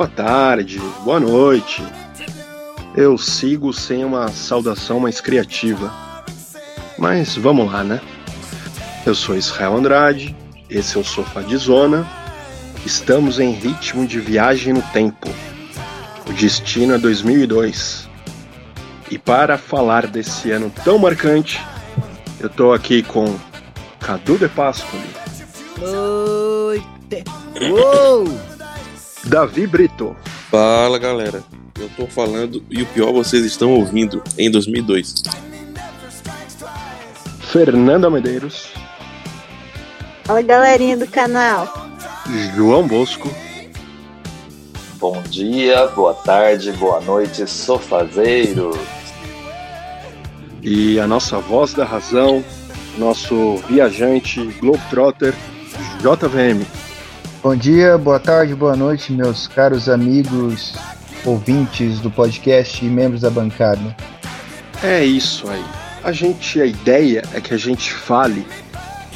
boa tarde, boa noite. Eu sigo sem uma saudação mais criativa. Mas vamos lá, né? Eu sou Israel Andrade, esse é o Sofá de Zona. Estamos em ritmo de viagem no tempo. O destino é 2002. E para falar desse ano tão marcante, eu tô aqui com Cadu de Pascoli. Noite! Uou! Davi Brito. Fala galera, eu tô falando e o pior vocês estão ouvindo em 2002. Fernanda Medeiros. Fala galerinha do canal. João Bosco. Bom dia, boa tarde, boa noite, sofazeiro. E a nossa voz da razão, nosso viajante Globetrotter, JVM. Bom dia, boa tarde, boa noite, meus caros amigos, ouvintes do podcast e membros da bancada. É isso aí. A gente, a ideia é que a gente fale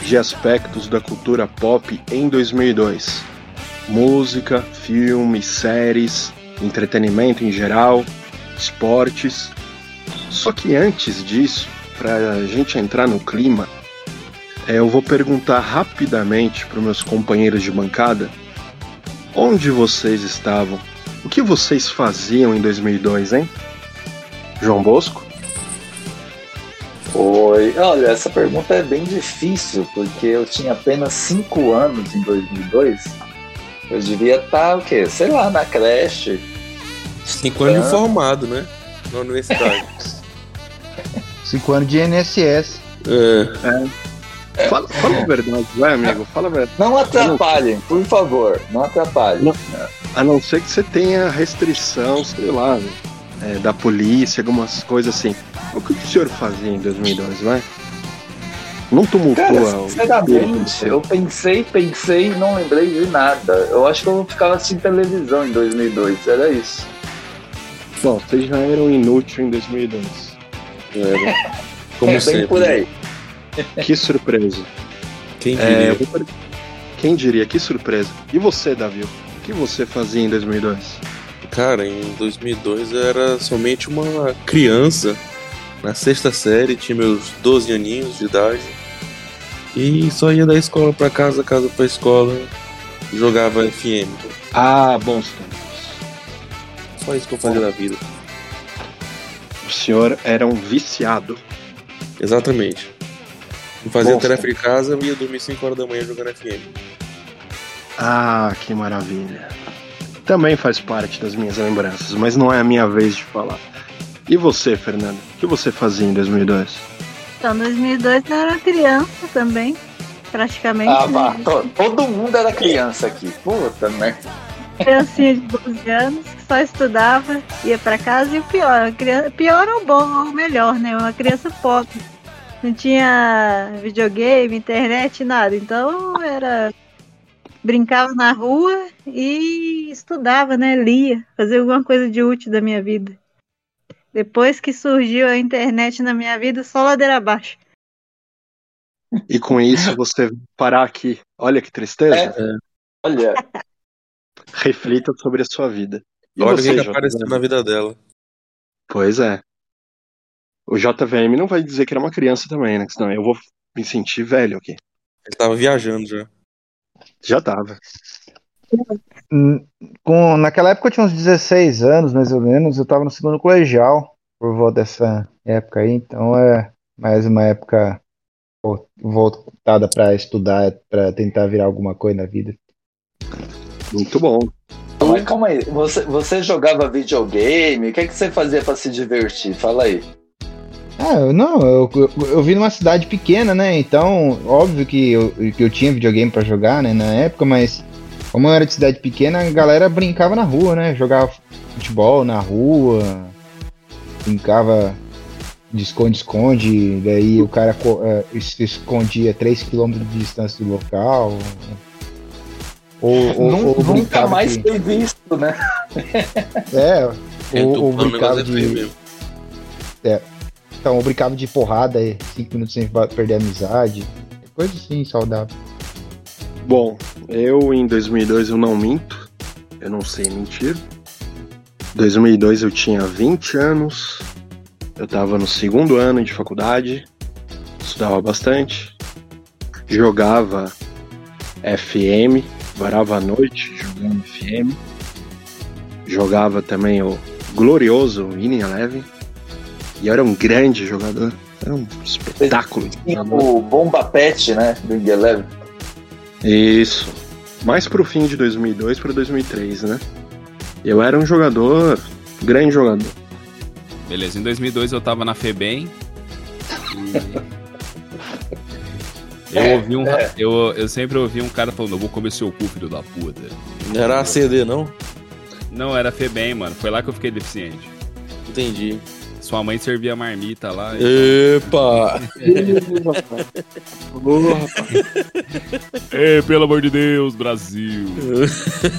de aspectos da cultura pop em 2002. Música, filmes, séries, entretenimento em geral, esportes. Só que antes disso, para a gente entrar no clima, é, eu vou perguntar rapidamente para meus companheiros de bancada onde vocês estavam, o que vocês faziam em 2002, hein? João Bosco? Oi, olha, essa pergunta é bem difícil, porque eu tinha apenas 5 anos em 2002. Eu devia estar, o quê? Sei lá, na creche. Cinco anos de formado, né? Na universidade. Cinco anos de NSS. é. Fala, fala a verdade, vai, amigo, fala a verdade. Não atrapalhem, por favor, não atrapalhem. Não. A não ser que você tenha restrição, sei lá, é, da polícia, algumas coisas assim. O que o senhor fazia em 2002, vai? Não tumultua Cara, o. sinceramente, eu pensei, pensei e não lembrei de nada. Eu acho que eu ficava assistindo televisão em 2002, era isso. Bom, vocês já eram inúteis em 2002. Era. Como é bem sempre. por aí. Que surpresa. Quem É, diria? eu vou Quem diria? Que surpresa. E você, Davi? O que você fazia em 2002? Cara, em 2002 eu era somente uma criança. Na sexta série, tinha meus 12 aninhos de idade. E só ia da escola pra casa, casa pra escola. Jogava FM. Ah, bons tempos. Só isso que eu fazia da vida. O senhor era um viciado. Exatamente. Fazia tarefa de casa, eu ia dormir 5 horas da manhã jogando FM. Ah, que maravilha. Também faz parte das minhas lembranças, mas não é a minha vez de falar. E você, Fernanda? O que você fazia em 2002? Então, 2002 eu era criança também, praticamente. Ah, né? vá, to- todo mundo era criança aqui. Puta merda. Criancinha de 12 anos que só estudava, ia pra casa e o pior, criança, pior ou bom ou melhor, né? Uma criança pobre. Não tinha videogame, internet, nada. Então era. Brincava na rua e estudava, né? Lia, fazia alguma coisa de útil da minha vida. Depois que surgiu a internet na minha vida, só ladeira abaixo. E com isso você parar aqui. Olha que tristeza. Olha, Reflita sobre a sua vida. E Olha o você, que, apareceu na vida dela. Pois é. O JVM não vai dizer que era uma criança também, né? Senão eu vou me sentir velho aqui. Ele tava viajando já. Já tava. Hum, Com, naquela época eu tinha uns 16 anos, mais ou menos, eu tava no segundo colegial, por volta dessa época aí, então é mais uma época vo- voltada pra estudar, pra tentar virar alguma coisa na vida. Muito bom. mas calma aí. Você, você jogava videogame? O que, é que você fazia pra se divertir? Fala aí. Ah, eu- não, eu, eu, eu vim numa cidade pequena, né? Então, óbvio que eu, que eu tinha videogame pra jogar, né, na época, mas como eu era de cidade pequena, a galera brincava na rua, né? Jogava futebol na rua, brincava de esconde-esconde, daí o cara co- eh, se escondia 3km de distância do local. Ou, ou, Nun- ou nunca mais de- foi visto, né? É, É, ou, ou brincava é de. mesmo. Então, ou brincava de porrada, aí, cinco minutos sem perder a amizade. Coisa assim, saudável. Bom, eu em 2002 eu não minto. eu não sei mentir. 2002 eu tinha 20 anos, eu tava no segundo ano de faculdade, estudava bastante, jogava FM, varava a noite jogando FM, jogava também o glorioso Winning Eleven, e eu era um grande jogador, era um espetáculo. O Bomba Pet, né, do Eleven. Isso, mais pro fim de 2002 para 2003, né? Eu era um jogador, grande jogador. Beleza, em 2002 eu tava na FEBEM. E... Eu, ouvi um, eu, eu sempre ouvi um cara falando, eu vou comer seu cu, filho da puta. Não era ACD, não? Não, era FEBEM, mano. Foi lá que eu fiquei deficiente. Entendi. Sua mãe servia marmita lá. Epa! Ô, rapaz. Ei, pelo amor de Deus, Brasil.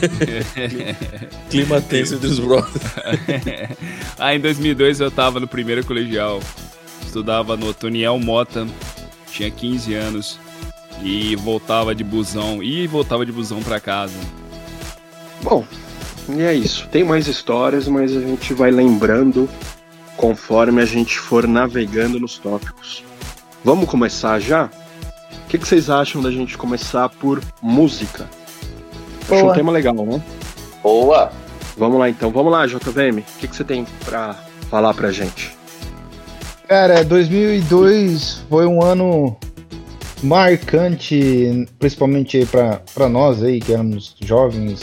Clima tenso entre os brothers. ah, em 2002 eu tava no primeiro colegial. Estudava no Toniel Mota. Tinha 15 anos. E voltava de busão. E voltava de busão pra casa. Bom, e é isso. Tem mais histórias, mas a gente vai lembrando conforme a gente for navegando nos tópicos. Vamos começar já? O que, que vocês acham da gente começar por música? Acho um Boa. tema legal, né? Boa! Vamos lá então, vamos lá, JVM. O que, que você tem pra falar pra gente? Cara, 2002 foi um ano marcante, principalmente para nós aí, que éramos jovens,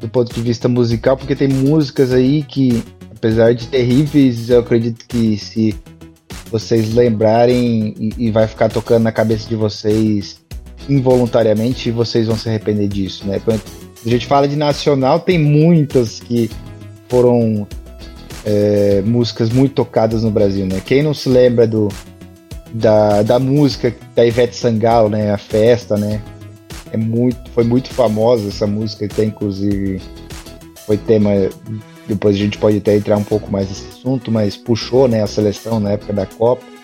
do ponto de vista musical, porque tem músicas aí que, apesar de terríveis, eu acredito que se vocês lembrarem e, e vai ficar tocando na cabeça de vocês involuntariamente, vocês vão se arrepender disso, né? Quando a gente fala de nacional, tem muitas que foram é, músicas muito tocadas no Brasil, né? Quem não se lembra do da, da música da Ivete Sangalo, né? A festa, né? É muito, foi muito famosa essa música, até inclusive foi tema. Depois a gente pode até entrar um pouco mais nesse assunto, mas puxou, né? A seleção na época da Copa.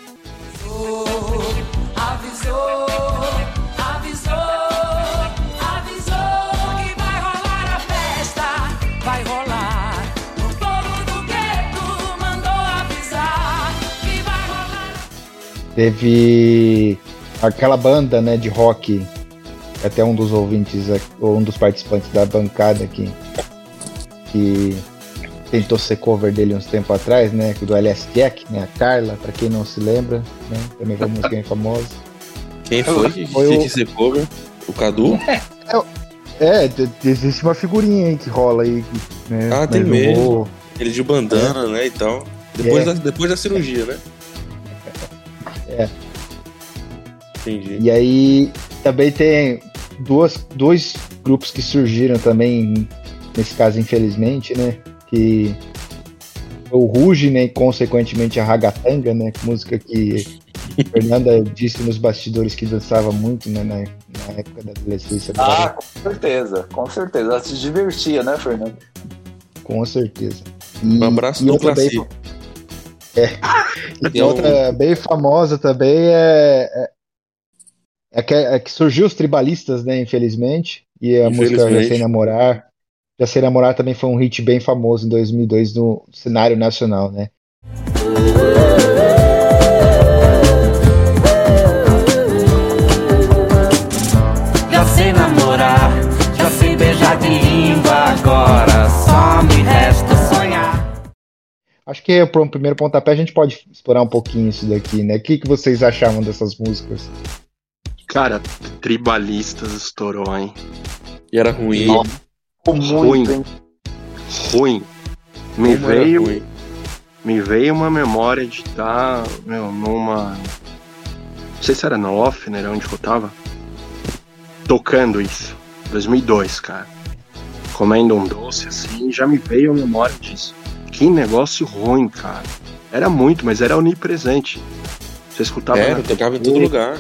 Teve aquela banda, né, de rock, até um dos ouvintes, ou um dos participantes da bancada aqui, que tentou ser cover dele uns tempo atrás, né, do LS Jack, né, a Carla, pra quem não se lembra, né, também foi uma música bem famosa. Quem foi que Foi que o- quis ser cover? O Cadu? É, t- existe uma figurinha aí que rola aí, né, Ah, tem mas eu mesmo. vou- Ele de bandana, né, e tal. Depois, É. da, depois da cirurgia, né? É. Entendi. E aí também tem duas, dois grupos que surgiram também, nesse caso, infelizmente, né? Que o Ruge, né? E consequentemente a Ragatanga, né? Música que a Fernanda disse nos bastidores que dançava muito, né? Na, na época da adolescência Ah, com certeza, com certeza. Ela se divertia, né, Fernando? com certeza. E, Um abraço e do outra, bem, Classe. e outra bem famosa também é, é, é que, é que surgiu os tribalistas, né? Infelizmente. E a música. Sei Namorar. Já Sei Namorar também foi um hit bem famoso em 2002 no cenário nacional, né? Já sei namorar, já sei beijar de língua, agora só me resta sonhar. Acho que para um primeiro pontapé a gente pode explorar um pouquinho isso daqui, né? O que, que vocês achavam dessas músicas? Cara, Tribalistas estourou, hein? E era ruim. Nossa. Ruim. Muito, hein? Ruim. Me Como veio, ruim. me veio uma memória de estar, meu, numa. Não sei se era na Offner, onde eu tava. Tocando isso. 2002, cara. Comendo um doce assim, já me veio a memória disso. Que negócio ruim, cara. Era muito, mas era onipresente. Você escutava Era, tocava em todo lugar.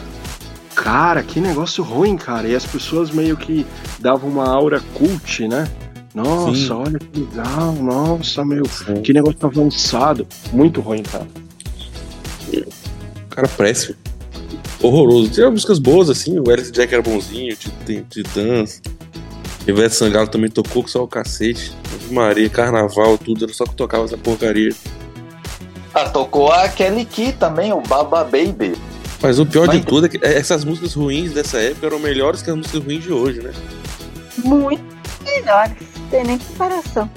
Cara, que negócio ruim, cara. E as pessoas meio que davam uma aura cult, né? Nossa, Sim. olha que legal. Nossa, meu, que negócio avançado. Muito ruim, cara. Cara, péssimo. Horroroso. Tinha músicas boas, assim. O Alice Jack era bonzinho, Tit- Titãs. Ivete Sangalo também tocou com só o cacete. Maria, carnaval, tudo, era só que tocava essa porcaria. Ah, tocou a Kelly Key também, o Baba Baby. Mas o pior de Mas- tudo é que essas músicas ruins dessa época eram melhores que as músicas ruins de hoje, né? Muito melhores. Tem nem comparação.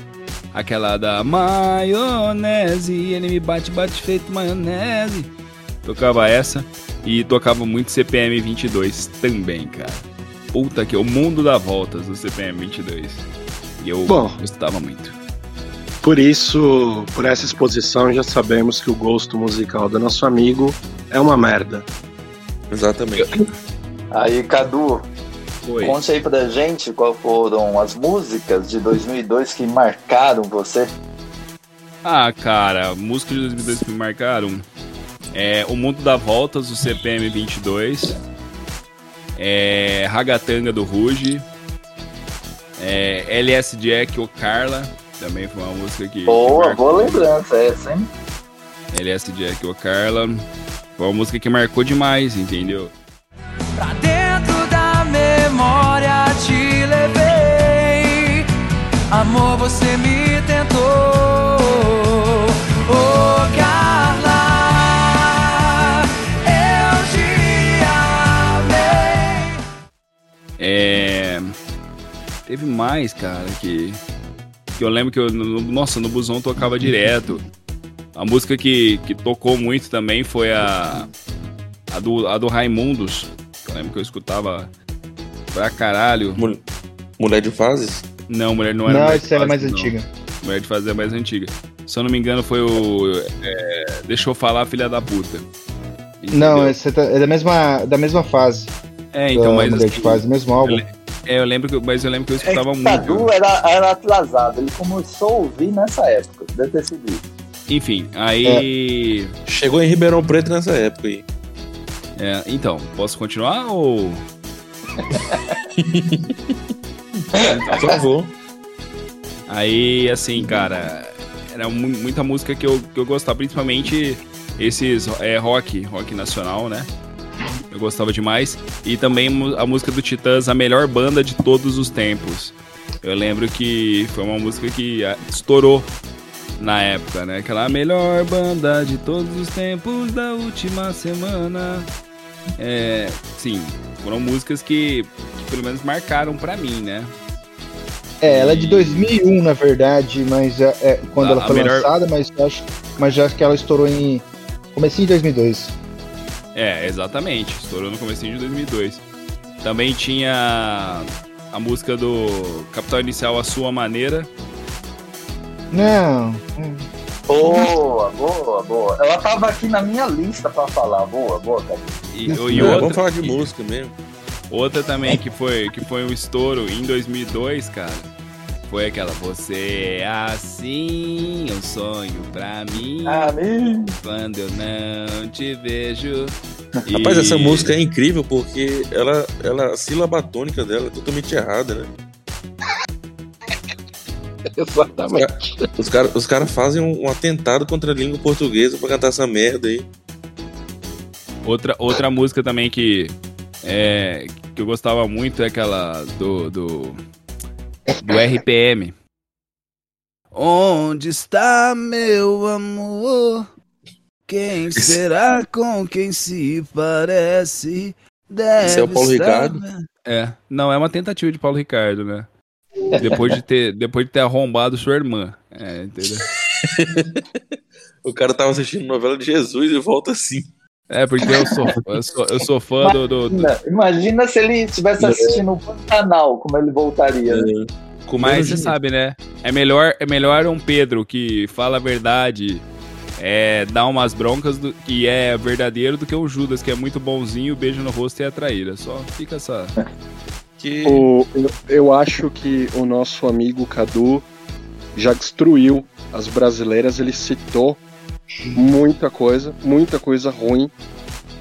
Aquela da maionese, ele me bate, bate feito maionese. Tocava essa e tocava muito CPM 22 também, cara. Puta que o mundo dá voltas do CPM 22. E eu Bom. gostava muito. Por isso, por essa exposição, já sabemos que o gosto musical do nosso amigo é uma merda. Exatamente. Aí, Cadu, Foi. conte aí pra gente qual foram as músicas de 2002 que marcaram você. Ah, cara, música de 2002 que me marcaram. É O Mundo dá Voltas, do CPM 22. É Ragatanga, do Ruge. É LS Jack, o Carla. Também foi uma música que. Boa, boa lembrança essa, hein? LS Jack, o Carla. Foi uma música que marcou demais, entendeu? Pra dentro da memória te levei. Amor, você me tentou. Oh, Carla, eu te amei. É. Teve mais, cara, que. Que eu lembro que eu. no- nossa, no busão tocava direto. A música que, que tocou muito também foi a. A do, a do Raimundos. Eu lembro que eu escutava pra caralho. Mul- Mulher de fases? Não, mulher não era Não, de essa era Fases, mais não. antiga. Mulher de Fases é mais antiga. Se eu não me engano, foi o. é, Deixa eu falar, filha da puta. Não, Entendeu? essa tá- é da mesma, da mesma fase. É, então, da mas. Mulher de assim, Fase, mesmo álbum. É, eu lembro que, mas eu lembro que eu É escutava que muito. Cadu era, era atrasado, ele começou a ouvir nessa época, deve ter sido isso. Enfim, aí. Chegou em Ribeirão Preto nessa época aí. É, então, posso continuar ou. Por favor. Aí, assim, cara, era mu- muita música que eu, que eu gostava, principalmente esses é, rock, rock nacional, né? Eu gostava demais. E também a música do Titãs, a melhor banda de todos os tempos. Eu lembro que foi uma música que estourou na época, né? Aquela melhor banda de todos os tempos da última semana. É, sim, foram músicas que, que pelo menos marcaram pra mim, né? É, ela é de 2001, na verdade, mas é, é quando A- ela foi melhor- lançada, mas acho, mas já acho que ela estourou em comecinho de 2002. É, exatamente. Estourou no começo de 2002. Também tinha a música do Capital Inicial A Sua Maneira. Não, Boa, boa, boa. Ela tava aqui na minha lista pra falar. Boa, boa, Cadu. E, e Não, outra, vamos falar de música mesmo. outra também que foi, que foi um estouro em 2002, cara. Foi aquela Você é assim, um sonho pra mim. Amém. Quando eu não te vejo. Rapaz, E- essa música é incrível porque ela, ela, a sílaba tônica dela é totalmente errada, né? Exatamente. Os caras os cara fazem um, um atentado contra a língua portuguesa pra cantar essa merda aí. Outra, outra música também que, é, que eu gostava muito é aquela do, do, do RPM. Onde está meu amor? Quem será com quem se parece? Deve Esse é o Paulo estar- Ricardo? É, não, é uma tentativa de Paulo Ricardo, né? Depois de ter, depois de ter arrombado sua irmã. É, entendeu? O cara tava assistindo novela de Jesus e volta assim. É, porque eu sou, eu sou, eu sou fã do, do, do- Imagina, imagina se ele estivesse assistindo o canal, como ele voltaria. né? Com Mas menos você de- sabe, né? É melhor, é melhor um Pedro que fala a verdade, é, dá umas broncas do, que é verdadeiro do que um Judas que é muito bonzinho, beijo no rosto e é traíra. Só fica essa. que O, eu, eu acho que o nosso amigo Cadu já destruiu as brasileiras, ele citou muita coisa, muita coisa ruim.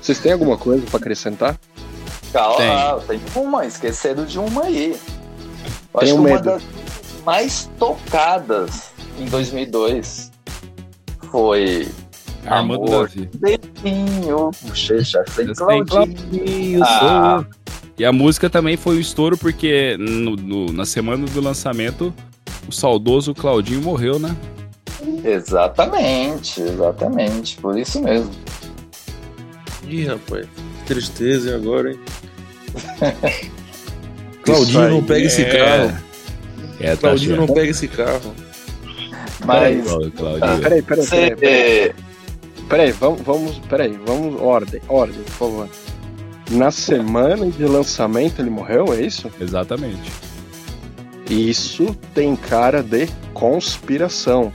Vocês têm alguma coisa pra acrescentar? Calma, tem. uma, esqueceram de uma aí. Eu acho Tenho que uma medo. das mais tocadas em 2002 foi Armando Amor. Davi. Beijinho, bochecha sem Sem Claudinho. Claudinho, Ah, E a música também foi um estouro porque no- no- na semana do lançamento o saudoso Claudinho morreu, né? Exatamente, exatamente. Por isso mesmo. Ih, rapaz, que tristeza e agora, hein? Claudinho não pega esse é. carro. É, tá Claudinho não pega esse carro. Mas Claudinho. Peraí, peraí, peraí. peraí. você. Peraí, vamos, vamos, peraí, vamos, ordem, ordem, por favor. Na semana de lançamento ele morreu, é isso? Exatamente. Isso tem cara de conspiração.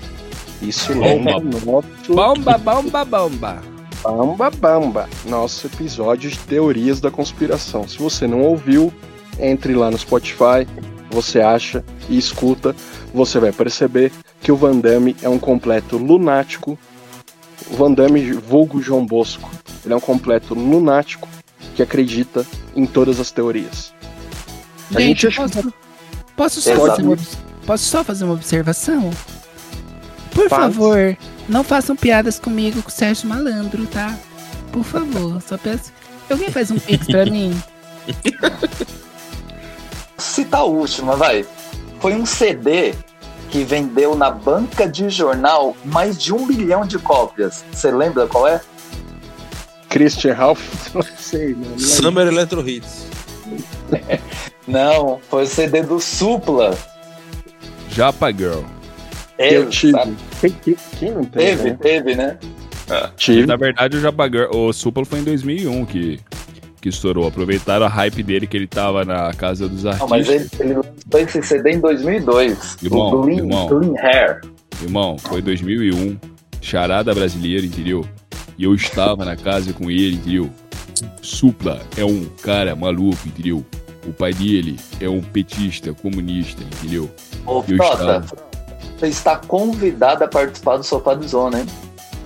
Isso lembra nosso Bomba, bomba, bomba. Bamba Bamba, nosso episódio de teorias da conspiração. Se você não ouviu, entre lá no Spotify, você acha e escuta, você vai perceber que o Van Damme é um completo lunático. O Van Damme, vulgo João Bosco, ele é um completo lunático que acredita em todas as teorias. A gente Gente, posso, posso, só fazer uma, posso só fazer uma observação? Por Faz. favor, não façam piadas comigo com o Sérgio Malandro, tá? Por favor, só peço. Alguém faz um pix pra mim? Cita a última, vai. Foi um CD que vendeu na banca de jornal mais de um milhão de cópias. Você lembra qual é? Christian Ralph, não sei, não lembro. Summer Electro Hits. Não, foi o CD do Supla. Japa Girl. Eu tive. Quem, não teve? Teve, né? teve, né? Tive. Na verdade, o Japa Girl, o Supla foi em 2001 que, que estourou. Aproveitaram a hype dele que ele tava na casa dos Não, artistas. mas ele, ele lançou esse CD em 2002. Irmão, o Clean, irmão. Clean Hair. Irmão, foi 2001, charada brasileira, entendeu? E eu estava na casa com ele, entendeu? Supla é um cara maluco, entendeu? O pai dele é um petista, comunista, entendeu? Ô, Eu Frota, você está convidado a participar do Sofá do Zona, hein?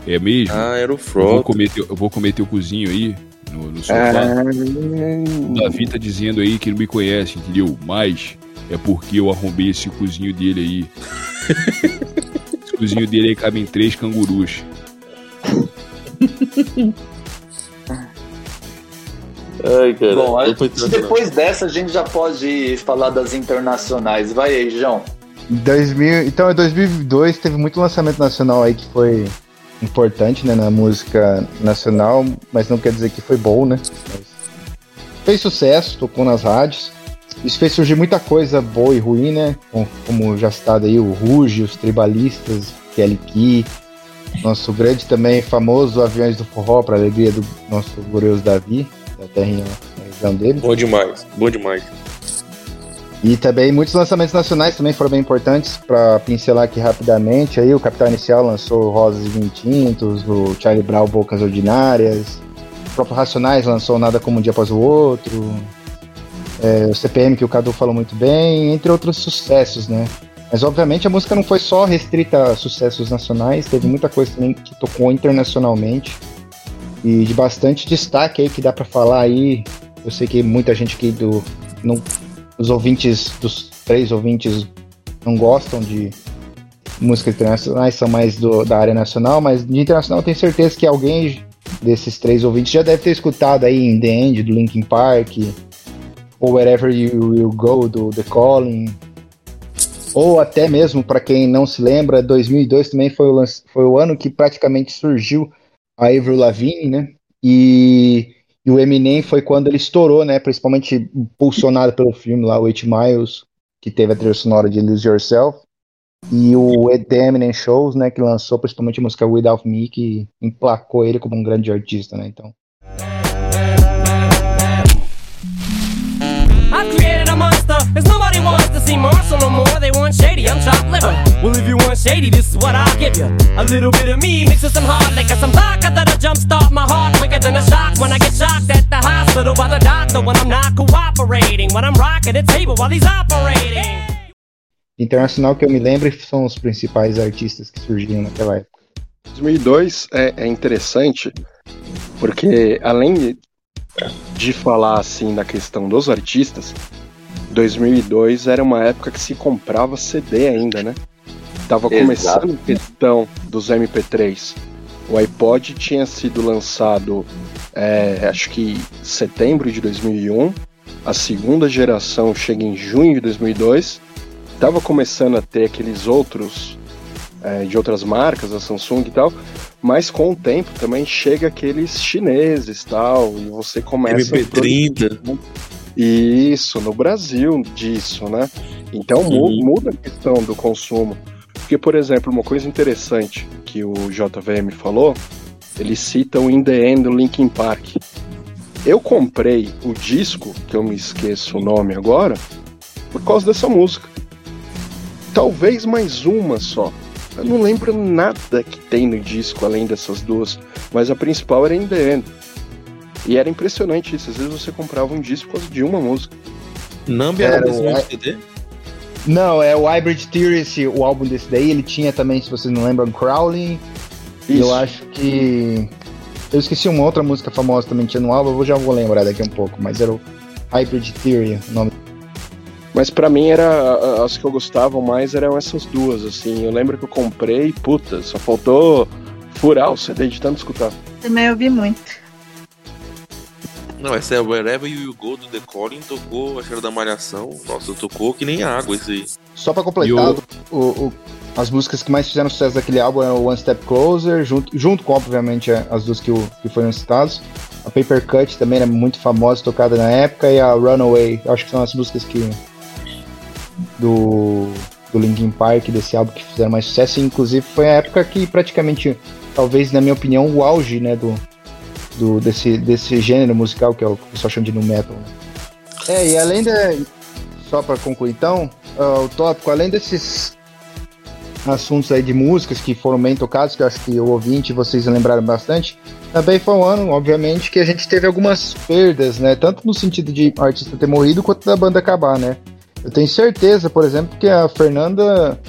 É mesmo? Ah, era o eu, vou comer teu, eu vou comer teu cozinho aí, no, no sofá. Ah, O Davi tá dizendo aí que não me conhece, entendeu? Mas é porque eu arrombei esse cozinho dele aí. esse cozinho dele aí cabe em três cangurus. Ai, cara. Bom, depois dessa a gente já pode falar das internacionais. Vai aí, João. 2000, então, em 2002 teve muito lançamento nacional aí que foi importante, né, na música nacional, mas não quer dizer que foi bom, né? Fez sucesso, tocou nas rádios. Isso fez surgir muita coisa boa e ruim, né? Com- Como já citado aí, o Ruge, os Tribalistas, Kelly Key, nosso grande também famoso Aviões do Forró, para alegria do nosso glorioso Davi, da terrinha região dele. Bom demais, bom demais. E também muitos lançamentos nacionais também foram bem importantes para pincelar aqui rapidamente. Aí o Capital Inicial lançou Rosas e Tintos, o Charlie Brown Bocas Ordinárias, o próprio Racionais lançou Nada Como Um Dia Após o Outro, é, o CPM que o Cadu falou muito bem, entre outros sucessos, né? Mas obviamente a música não foi só restrita a sucessos nacionais, teve muita coisa também que tocou internacionalmente e de bastante destaque aí que dá para falar aí. Eu sei que muita gente aqui do não os ouvintes dos três ouvintes não gostam de músicas internacionais, são mais do- da área nacional, mas de internacional tenho certeza que alguém desses três ouvintes já deve ter escutado aí em The End, do Linkin Park, ou Wherever You Will Go, do The Calling, ou até mesmo, para quem não se lembra, 2002 também foi o, lanç- foi o ano que praticamente surgiu a Avril Lavigne, né? E e o Eminem foi quando ele estourou, né? Principalmente impulsionado pelo filme lá, o Eight Miles, que teve a trilha sonora de Lose Yourself. E o The Eminem Shows, né? Que lançou principalmente a música Without Me, que emplacou ele como um grande artista, né? Então. I've created a monster, cause nobody wants to see Marshall no more. They want shady, I'm chopped liver. Well, if you want shady, this is what I'll give you. A little bit of me mixed with some hard liquor, some vodka that'll jumpstart my heart quicker than a shock when I get shocked at the hospital by the doctor when I'm not cooperating. When I'm rocking the table while he's operating. Internacional que eu me lembro são os principais artistas que surgiram naquela época. 2002 é, é interessante porque além de, de falar assim da questão dos artistas, 2002 era uma época que se comprava CD ainda, né? Tava Exato. começando a questão dos MP3. O iPod tinha sido lançado, é, acho que setembro de 2001 a segunda geração chega em junho de 2002. Tava começando a ter aqueles outros é, de outras marcas, a Samsung e tal, mas com o tempo também chega aqueles chineses tal, e você começa. MP30. Isso, no Brasil disso, né? Então Sim. muda a questão do consumo. Porque, por exemplo, uma coisa interessante que o JVM falou, ele cita o In The End do Linkin Park. Eu comprei o disco, que eu me esqueço o nome agora, por causa dessa música. Talvez mais uma só. Eu não lembro nada que tem no disco além dessas duas, mas a principal era In The End. E era impressionante isso, às vezes você comprava um disco por causa de uma música. Nambi era Era o- mesmo CD? Não, é o Hybrid Theory, esse, o álbum desse daí, ele tinha também, se vocês não lembram, Crowley. E Isso. eu acho que. Eu esqueci uma outra música famosa também que tinha no álbum, eu já vou lembrar daqui a um pouco, mas era o Hybrid Theory, o nome. Mas pra mim era as que eu gostava mais eram essas duas, assim. Eu lembro que eu comprei, puta, só faltou furar o CD de tanto escutar. Também ouvi muito. Não, essa é Wherever You Go do The Calling, tocou, acho que era da Malhação. Nossa, tocou que nem água isso aí. Só pra completar, o, o- as músicas que mais fizeram sucesso daquele álbum é o One Step Closer, junto, junto com, obviamente, a- as duas que, o, que foram citadas. A Paper Cut também era muito famosa, tocada na época, e a Runaway, acho que são as músicas que. do, do Linkin Park, desse álbum que fizeram mais sucesso, e inclusive foi a época que praticamente, talvez, na minha opinião, o auge, né, do, do, desse, desse gênero musical que é o que o pessoal chama de nu metal. né? É, e além da. Só pra concluir então, ah, o tópico, além desses assuntos aí de músicas que foram bem tocados, que eu acho que o ouvinte vocês lembraram bastante, também foi um ano, obviamente, que a gente teve algumas perdas, né? Tanto no sentido de artista ter morrido quanto da banda acabar, né? Eu tenho certeza, por exemplo, que a Fernanda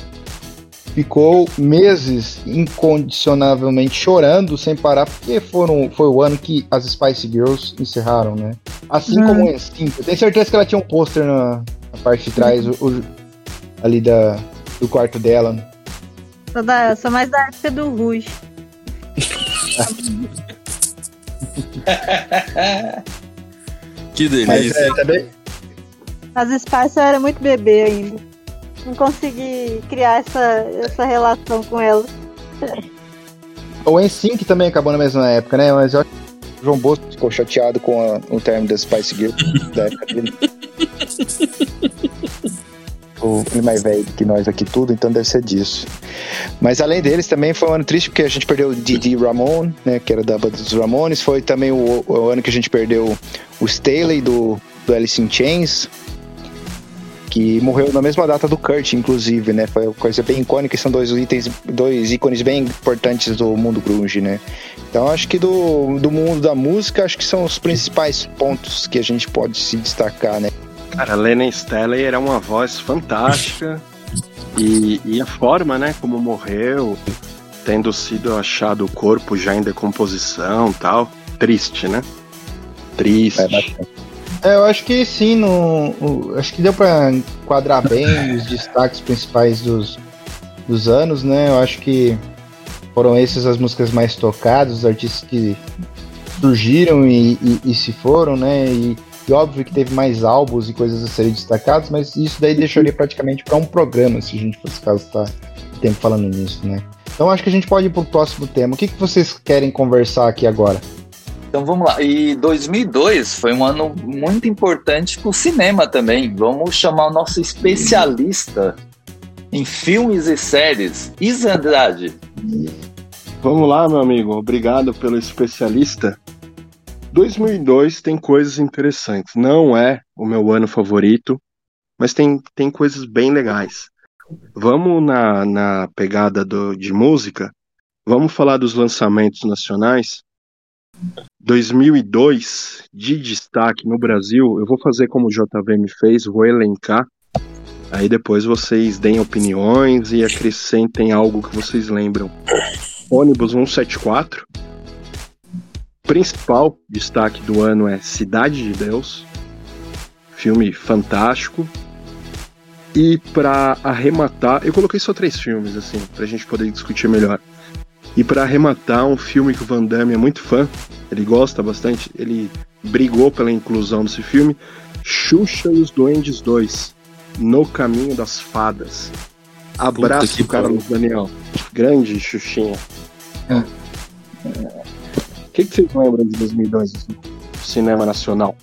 ficou meses incondicionavelmente chorando sem parar, porque foram, foi o ano que as Spice Girls encerraram, né? Assim Hum. como o NSYNC. Eu tenho certeza que ela tinha um pôster na, na parte de trás, o- o- ali da, do quarto dela. né? Sou, da, sou mais da época do Rouge. Que Mas delícia. é, também, As Spice eu era muito bebê ainda. Não consegui criar essa, essa relação com ela. o NSYNC também acabou na mesma época, né? Mas eu acho que o João Bosco ficou chateado com a- o termo das Spice Girls da época dele. O ele mais velho que nós aqui tudo, então deve ser disso. Mas além deles, também foi um ano triste porque a gente perdeu o Didi Ramon, né? Que era da banda dos Ramones. Foi também o, o ano que a gente perdeu o Staley do, do Alice in Chains. Que morreu na mesma data do Kurt, inclusive, né? Foi uma coisa bem icônica, são dois itens, dois ícones bem importantes do mundo grunge, né? Então acho que do, do mundo da música, acho que são os principais pontos que a gente pode se destacar, né? Cara, Lennon Stelly era uma voz fantástica. e, e a forma, né, como morreu, tendo sido achado o corpo já em decomposição tal. Triste, né? Triste. É, eu acho que sim, no, acho que deu pra enquadrar bem os destaques principais dos, dos anos, né? Eu acho que foram essas as músicas mais tocadas, os artistas que surgiram e, e- e se foram, né? E, e óbvio que teve mais álbuns e coisas a serem destacados, mas isso daí deixaria praticamente para um programa, se a gente fosse caso o tempo falando nisso, né? Então acho que a gente pode ir pro próximo tema. O que, que vocês querem conversar aqui agora? Então vamos lá. E 2002 foi um ano muito importante para o cinema também. Vamos chamar o nosso especialista em filmes e séries, Isa Andrade. Vamos lá, meu amigo. Obrigado pelo especialista. 2002 tem coisas interessantes. Não é o meu ano favorito, mas tem, tem coisas bem legais. Vamos na, na pegada do, de música. Vamos falar dos lançamentos nacionais. 2002, de destaque no Brasil, eu vou fazer como o JVM fez, vou elencar. Aí depois vocês deem opiniões e acrescentem algo que vocês lembram. Ônibus 174. Principal destaque do ano é Cidade de Deus. Filme fantástico. E pra arrematar, eu coloquei só três filmes, assim, pra gente poder discutir melhor. E pra arrematar, um filme que o Van Damme é muito fã, ele gosta bastante, ele brigou pela inclusão desse filme, Xuxa e os Duendes 2, No Caminho das Fadas. Abraço, Carlos Daniel. Grande Xuxinha. É. O que, que vocês lembram de 2002 assim, cinema nacional?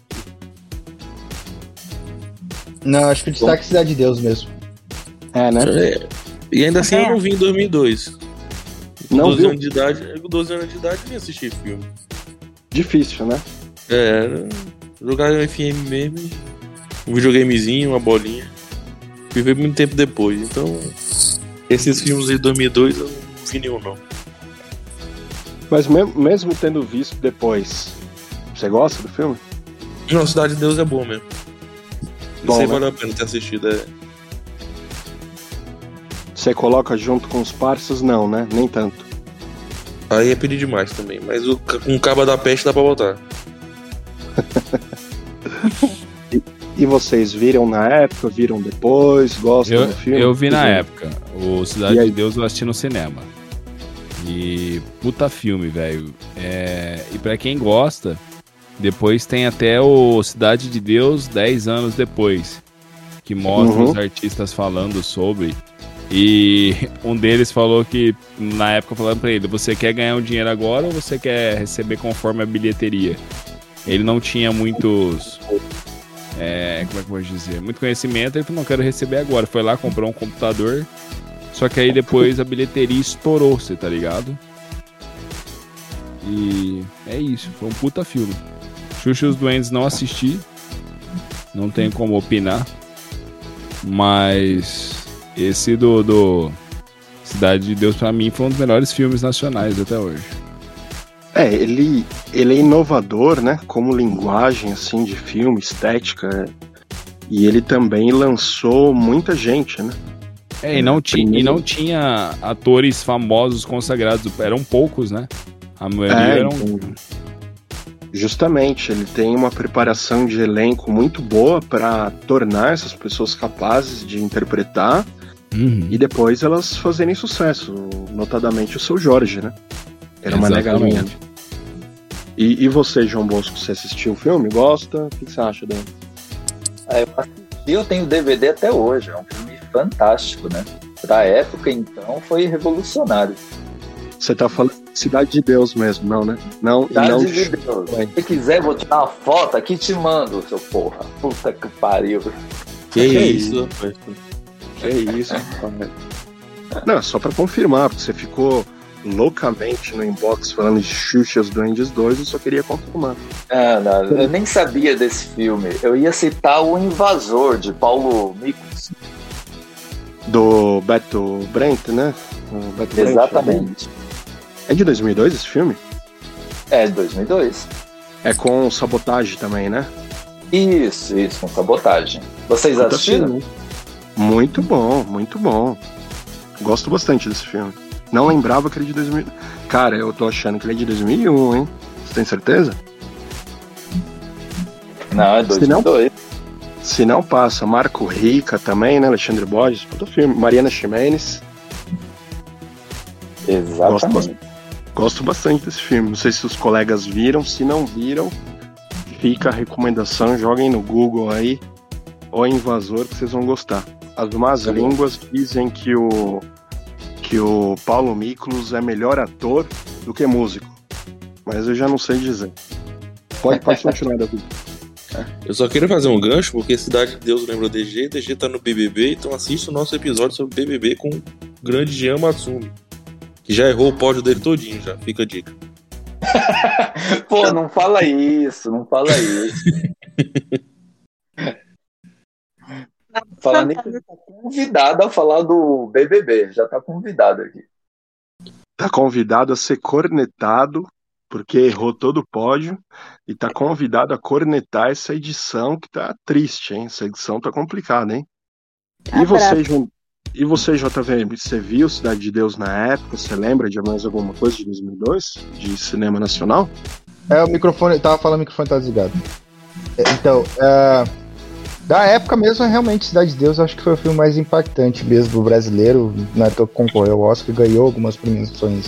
Não, acho que o destaque é Cidade de Deus mesmo. É, né? É, E ainda assim eu não vi em 2002. Não 12 viu? anos de idade, com 12 anos de idade eu nem assisti filme. Difícil, né? É, jogar no FM mesmo, um videogamezinho, uma bolinha. Viver muito tempo depois. Então, esses filmes de 2002 eu não vi nenhum não. Mas me- mesmo tendo visto depois, você gosta do filme? Não, Cidade de Deus é bom mesmo. Bom, Isso aí né? vale a pena ter assistido. É. Você coloca junto com os parças? Não, né? Nem tanto. Aí é pedir demais também. Mas o, com o Caba da Peste dá pra botar. E vocês viram na época, viram depois, gostam Eu, do filme? eu vi na época. O Cidade de Deus eu assisti no cinema. E puta filme, velho. É, e pra quem gosta, depois tem até o Cidade de Deus 10 anos depois. Que mostra Uhum. os artistas falando sobre. E um deles falou que, na época, falando pra ele: você quer ganhar um dinheiro agora ou você quer receber conforme a bilheteria? Ele não tinha muitos. é, como é que eu vou dizer? Muito conhecimento, ele falou: não quero receber agora. Foi lá, comprou um computador. Só que aí depois a bilheteria estourou, você tá ligado? E é isso, foi um puta filme. Xuxa os Duendes não assisti. Não tenho como opinar. Mas esse do, do Cidade de Deus pra mim foi um dos melhores filmes nacionais até hoje. É, ele, ele é inovador, né? Como linguagem, assim, de filme, estética. é. E ele também lançou muita gente, né? É, e não, ti, e não tinha atores famosos consagrados, eram poucos, né? A maioria É, eram. então, justamente, ele tem uma preparação de elenco muito boa para tornar essas pessoas capazes de interpretar Uhum. e depois elas fazerem sucesso, notadamente o seu Jorge, né? Era uma Exatamente. negalinha. E, e você, João Bosco, você assistiu o filme? Gosta? O que você acha dele? É, eu assisti, eu tenho DVD até hoje, é um filme fantástico, né? Pra época, então, foi revolucionário. Você tá falando de Cidade de Deus mesmo, não, né? Não, Cidade não de Deus. Se você quiser, vou tirar uma foto aqui e te mando, seu porra. Puta que pariu. Que, Que isso, rapaz. Que isso, rapaz. Não, é só pra confirmar, porque você ficou loucamente no inbox falando de Xuxa os Duendes 2, eu só queria confirmar. Ah, não, eu nem sabia desse filme. Eu ia citar O Invasor, de Paulo Miklos. Do Beto Brent, né? Beto Brent, Exatamente. É de 2002 esse filme? É, de 2002. É com sabotagem também, né? Isso, isso, com sabotagem. Vocês assistiram? Muito bom, muito bom. Gosto bastante desse filme. Não lembrava que ele é de 2000. Cara, eu tô achando que ele é de 2001, hein? Você tem certeza? Não, é Se não- 2002. Se não passa, Marco Rica também, né? Alexandre Borges, puta filme. Mariana Ximenes. Exatamente. Gosto bastante desse filme. Não sei se os colegas viram. Se não viram, fica a recomendação. Joguem no Google aí. O Invasor, que vocês vão gostar. As más línguas dizem que o que o Paulo Miklos é melhor ator do que músico. Mas eu já não sei dizer. Pode, pode continuar, Davi. Eu só queria fazer um gancho, porque Cidade de Deus lembra o DG, DG tá no BBB, então assista o nosso episódio sobre BBB com o grande Jean Matsumi. Que já errou o pódio dele todinho, já. Fica a dica. Pô, não fala isso, não fala isso. Falar nem que tá convidado a falar do BBB, já tá convidado aqui. Tá convidado a ser cornetado, porque errou todo o pódio. E tá convidado a cornetar essa edição que tá triste, hein? Essa edição tá complicada, hein? E você, e você, JVM, você viu Cidade de Deus na época? Você lembra de mais alguma coisa de 2002? De cinema nacional? É, o microfone, tava falando, o microfone tá desligado. É, Então, é, da época mesmo, realmente, Cidade de Deus, acho que foi o filme mais impactante mesmo do brasileiro. Na época que concorreu ao Oscar, ganhou algumas premiações.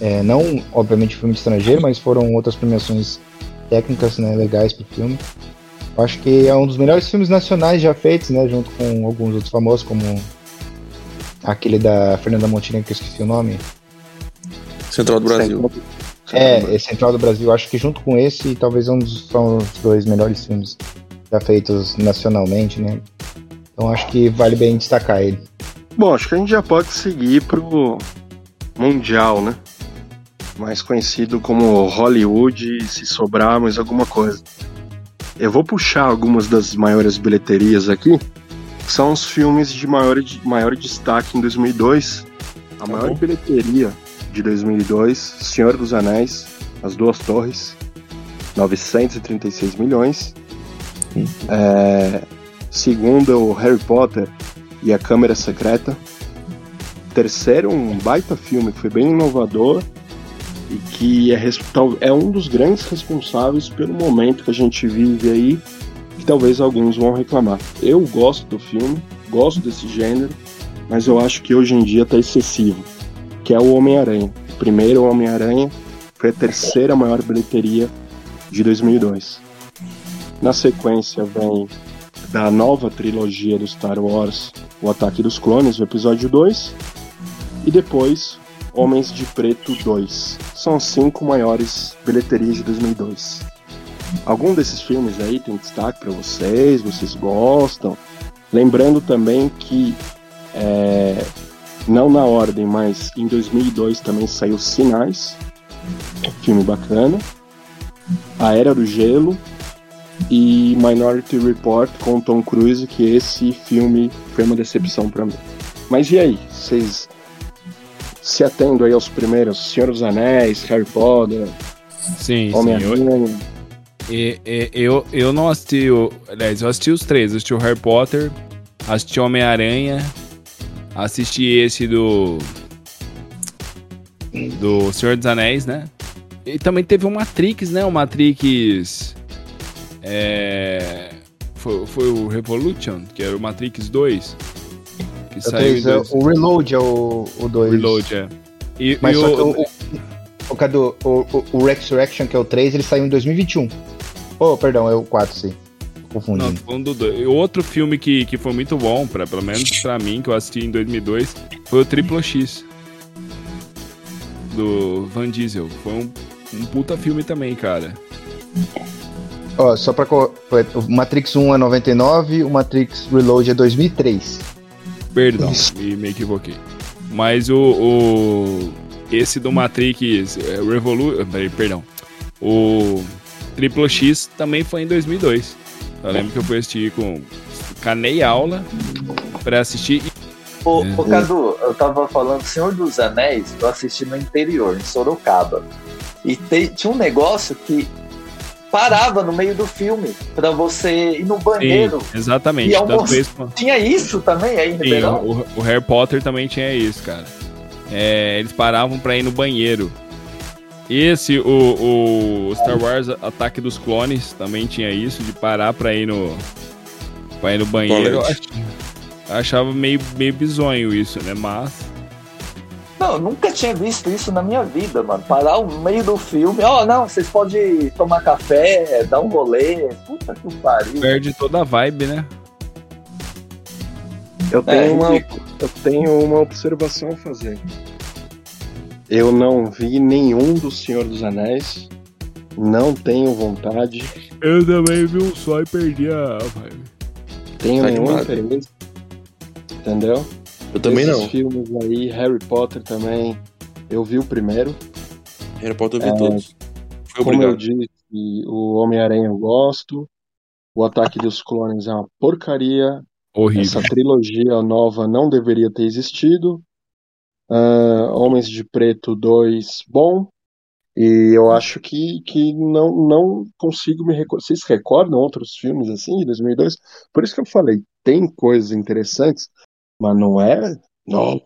É, não, obviamente, filme estrangeiro, mas foram outras premiações técnicas, né, legais pro filme. Eu acho que é um dos melhores filmes nacionais já feitos, né? Junto com alguns outros famosos, como aquele da Fernanda Montenegro, que eu esqueci o nome. Central do Brasil. É, é Central do Brasil. Acho que junto com esse, talvez um dos, são os dois melhores filmes já feitos nacionalmente, né? Então acho que vale bem destacar ele. Bom, acho que a gente já pode seguir pro Mundial, né? Mais conhecido como Hollywood, se sobrar mais alguma coisa. Eu vou puxar algumas das maiores bilheterias aqui, que são os filmes de maior, maior destaque em 2002. A maior bom. bilheteria de 2002, Senhor dos Anéis, As Duas Torres, 936 milhões. É, segunda, o Harry Potter e a Câmara Secreta. Terceiro, um baita filme que foi bem inovador e que é, é um dos grandes responsáveis pelo momento que a gente vive aí, que talvez alguns vão reclamar. Eu gosto do filme, gosto desse gênero, mas eu acho que hoje em dia tá excessivo, que é o Homem-Aranha. O primeiro Homem-Aranha foi a terceira maior bilheteria de 2002. Na sequência vem da nova trilogia do Star Wars, O Ataque dos Clones, o episódio 2, e depois Homens de Preto 2. São as cinco maiores bilheterias de 2002. Algum desses filmes aí tem destaque para vocês? Vocês gostam? Lembrando também que, é, não na ordem, mas em 2002 também saiu Sinais, filme bacana. A Era do Gelo e Minority Report com Tom Cruise, que esse filme foi uma decepção para mim. Mas e aí? Vocês se atendo aí aos primeiros Senhor dos Anéis, Harry Potter, Sim, sim. Eu, Homem-Aranha. e- e- eu, eu não assisti. O, aliás, eu assisti os três. Eu assisti o Harry Potter, assisti Homem-Aranha, assisti esse do. Do Senhor dos Anéis, né? E também teve o Matrix, né? O Matrix. É. Foi, foi o Revolution, que era o Matrix 2. Que O saiu é dois- o Reload é o 2. Reload, é. E, Mas e só o- que o, o, Cadu, o, o, Resurrection, que é o 3, ele saiu em 2021. Oh, perdão, é o 4, sim. Não, Confundindo. falando do Outro filme que, que foi muito bom, pra, pelo menos pra mim, que eu assisti em 2002, foi o Triplo X. Do Van Diesel. Foi um, um puta filme também, cara. Ó, só pra. O Matrix 1 é 99, o Matrix Reload é 2003. Perdão, me, me equivoquei. Mas o, o- Esse do Matrix é, Revolu... peraí, Perdão. O Triplo X também foi em 2002. Eu lembro que eu fui assistir com... Canei aula pra assistir Ô, É. ô, Cadu, eu tava falando Senhor dos Anéis, eu assisti no interior, em Sorocaba. E te- tinha um negócio que parava no meio do filme pra você ir no banheiro. Sim, exatamente. E almoço- Tinha isso também aí em Sim, o, o Harry Potter também tinha isso, cara. É, eles paravam pra ir no banheiro. Esse, o, o Star Wars Ataque dos Clones, também tinha isso, de parar pra ir no, pra ir no banheiro. Eu achava meio, meio bizonho isso, né? Mas. Não, eu nunca tinha visto isso na minha vida, mano. Parar no meio do filme. Ó, não, vocês podem tomar café, dar um rolê. Puta que pariu. Perde toda a vibe, né? Eu tenho, É, uma, eu tenho uma observação a fazer. Eu não vi nenhum do Senhor dos Anéis. Não tenho vontade. Eu também vi um só e perdi a vibe. Tenho Tá nenhum interesse. Entendeu? Eu também Esses não. filmes aí, Harry Potter também. Eu vi o primeiro. Harry Potter eu vi É, todos. Foi Como eu obrigado. disse, o Homem-Aranha eu gosto. O Ataque dos Clones é uma porcaria. Horrível. Essa trilogia nova não deveria ter existido. Ah, Homens de Preto 2, bom. E eu acho que, que não, não consigo me recordar. Vocês recordam outros filmes assim, de 2002? Por isso que eu falei, tem coisas interessantes, mas não é. Nossa,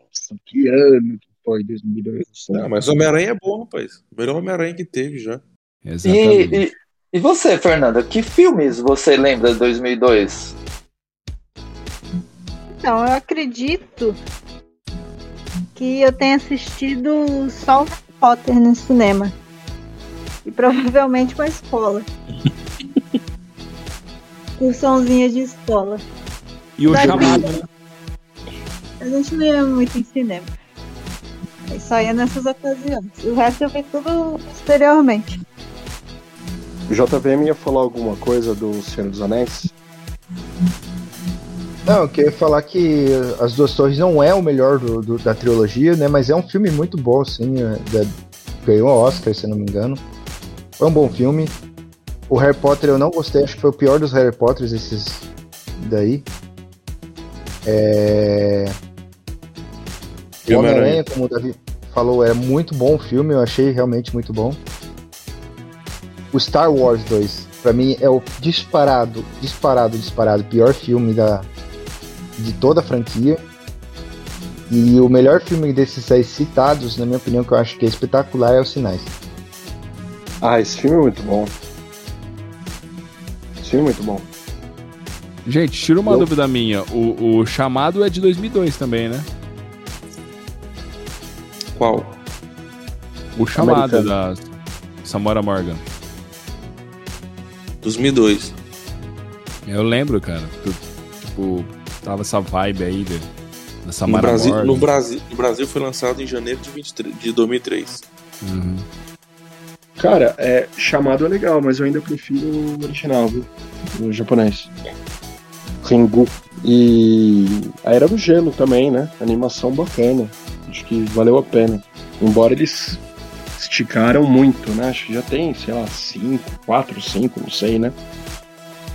que ano que foi 2002. assim. Não, mas Homem-Aranha é bom, rapaz. O melhor Homem-Aranha que teve já. Exatamente. E, e, e você, Fernanda, que filmes você lembra de 2002? Então, eu acredito que eu tenha assistido só o Harry Potter no cinema. E provavelmente uma escola. excursãozinha de escola. E o Daí- chamado, né? A gente não ia muito em cinema. Aí só ia nessas ocasiões. O resto eu vi tudo posteriormente. O JVM ia falar alguma coisa do Senhor dos Anéis? Não, eu queria falar que As Duas Torres não é o melhor do- do- da trilogia, né? Mas é um filme muito bom, assim. é, da- ganhou Oscar, se eu não me engano. Foi um bom filme. O Harry Potter eu não gostei, acho que foi o pior dos Harry Potters esses daí. É... O Homem-Aranha? Como o Davi falou, é muito bom o filme, eu achei realmente muito bom. O Star Wars 2, pra mim, é o disparado, disparado, disparado, pior filme da, de toda a franquia. E o melhor filme desses aí citados, na minha opinião, que eu acho que é espetacular, é Os Sinais. Ah, esse filme é muito bom. Esse filme é muito bom. Gente, tira uma Eu- dúvida minha. O, o chamado é de 2002 também, né? Qual? O chamado Americano. da Samora Morgan. 2002. Eu lembro, cara. tu- tipo, tava essa vibe aí de, da No Samara Brasil, Morgan. no, Brasil, no Brasil foi lançado em janeiro de, 23, de 2003. Uhum. Cara, é, chamado é legal, mas eu ainda prefiro o original, viu? O japonês. Ringu. E a Era do Gelo também, né? Animação bacana. Acho que valeu a pena. Embora eles esticaram muito, né? Acho que já tem, sei lá, 5, 4, 5, não sei, né?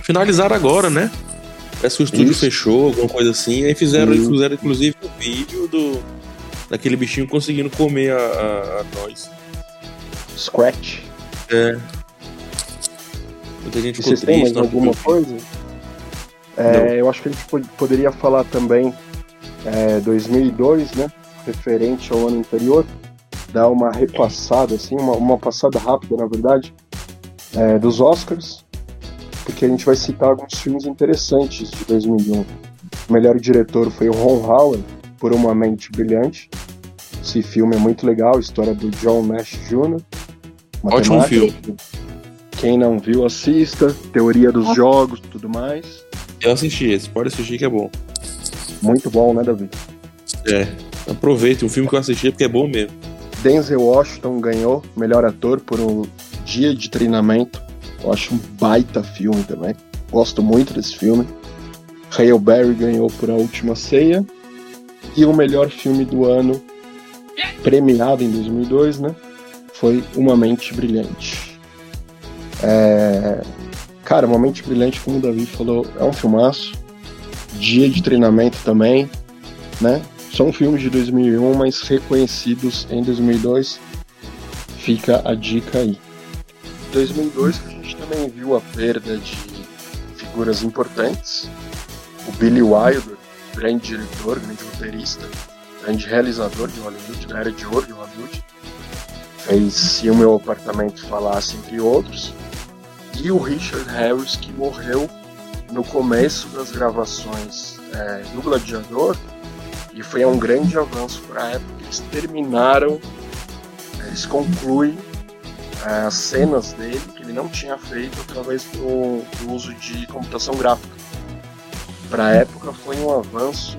Finalizaram agora, né? Parece que o estúdio Isso. fechou, alguma coisa assim. Aí fizeram, fizeram inclusive um vídeo do daquele bichinho conseguindo comer a, a, a nós. Scratch. É. Muita gente ficou vocês têm mais triste. alguma ficou- coisa? É, eu acho que a gente pod- poderia falar também é, 2002, né? Referente ao ano anterior, dar uma repassada, assim, uma, uma passada rápida, na verdade, é, dos Oscars, porque a gente vai citar alguns filmes interessantes de 2001. O melhor diretor foi o Ron Howard, por Uma Mente Brilhante. Esse filme é muito legal, história do John Nash Jr. Ótimo matemático. Quem não viu, assista. Teoria dos jogos, tudo mais. Eu assisti esse, pode assistir que é bom. Muito bom, né, Davi? É. Aproveite, um filme que eu assisti é porque é bom mesmo. Denzel Washington ganhou melhor ator por um dia de treinamento. Eu acho um baita filme também. Gosto muito desse filme. Hale Berry ganhou por A Última Ceia. E o melhor filme do ano, premiado em 2002, né? Foi Uma Mente Brilhante. É... Cara, Uma Mente Brilhante, como o Davi falou, é um filmaço. Dia de treinamento também, né? São filmes de 2001, mas reconhecidos em 2002. Fica a dica aí. 2002 a gente também viu a perda de figuras importantes. O Billy Wilder, grande diretor, grande roteirista, grande realizador de Hollywood, da era de ouro de Hollywood. Fez Se o Meu Apartamento Falasse, entre outros. E o Richard Harris, que morreu no começo das gravações é, do Gladiador, e foi um grande avanço para a época. Eles terminaram, eles concluem é, as cenas dele que ele não tinha feito através do, do uso de computação gráfica. Para a época foi um avanço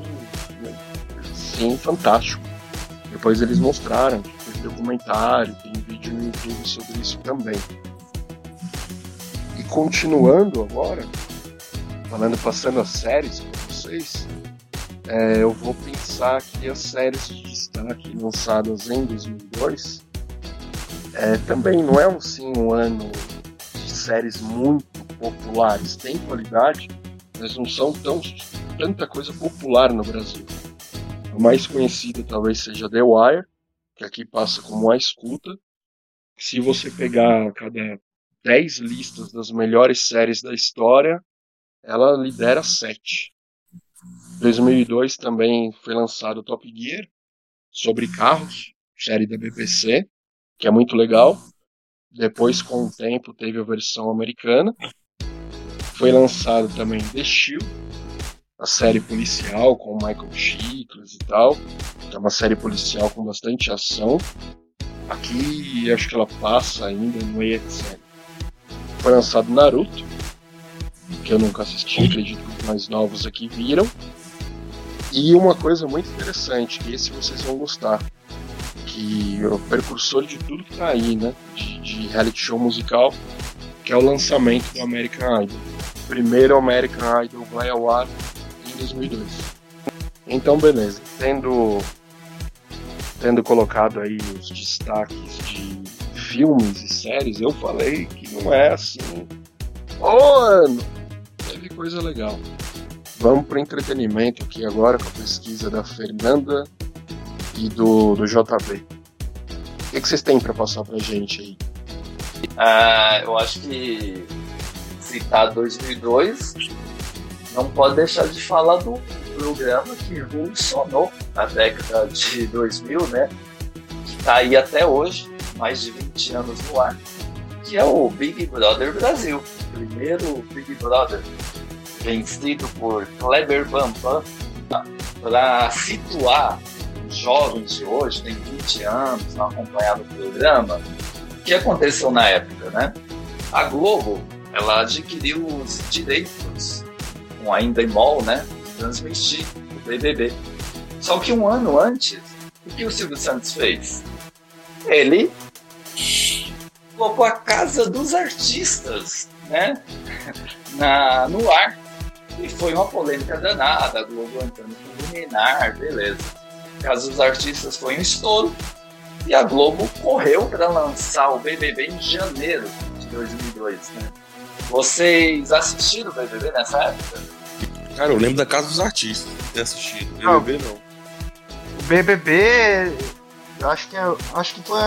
sim fantástico. Depois eles mostraram, tem documentário, tem vídeo no YouTube sobre isso também. E continuando agora, falando, passando as séries para vocês, é, eu vou pensar que as séries de destaque lançadas em 2002 é, também não é um, sim, um ano de séries muito populares. Tem qualidade, mas não são tão, tanta coisa popular no Brasil. A mais conhecida talvez seja The Wire, que aqui passa como a escuta. Se você pegar cada 10 listas das melhores séries da história, ela lidera 7. 2002 também foi lançado Top Gear sobre carros, série da BBC, que é muito legal. Depois, com o tempo, teve a versão americana. Foi lançado também The Shield, a série policial com Michael Chiklis e tal. É uma série policial com bastante ação. Aqui acho que ela passa ainda no EXN. Foi lançado Naruto, que eu nunca assisti, acredito que os mais novos aqui viram. E uma coisa muito interessante, que esse vocês vão gostar, que é o precursor de tudo que tá aí, né? De, de reality show musical, que é o lançamento do American Idol. Primeiro American Idol vai ao ar em 2002. Então, beleza. Tendo, tendo colocado aí os destaques de filmes e séries, eu falei que não é assim. Ô ano! Teve coisa legal. Vamos pro entretenimento aqui agora com a pesquisa da Fernanda e do, do JB. O que, vocês têm para passar pra gente aí? Ah, eu acho que citar 2002 não pode deixar de falar do programa que revolucionou a década de 2000, né? Que tá aí até hoje, mais de 20 anos no ar, que é o Big Brother Brasil. Primeiro Big Brother, vencido por Kleber Bambam, para situar os jovens de hoje, tem 20 anos, não acompanhado o programa. O que aconteceu na época, né? A Globo, ela adquiriu os direitos, com ainda em mall, né? Transmitir o BBB. Só que um ano antes, o que o Silvio Santos fez? Ele colocou a casa dos artistas, né? Na, no ar. E foi uma polêmica danada, a Globo entrando com luminar, beleza. Casa dos artistas foi um estouro. E a Globo correu para lançar o BBB em janeiro de 2002, né? Vocês assistiram o BBB nessa época? Cara, eu lembro da Casa dos Artistas, ter assistido. Não. BBB não. O BBB, eu acho que, eu acho que foi,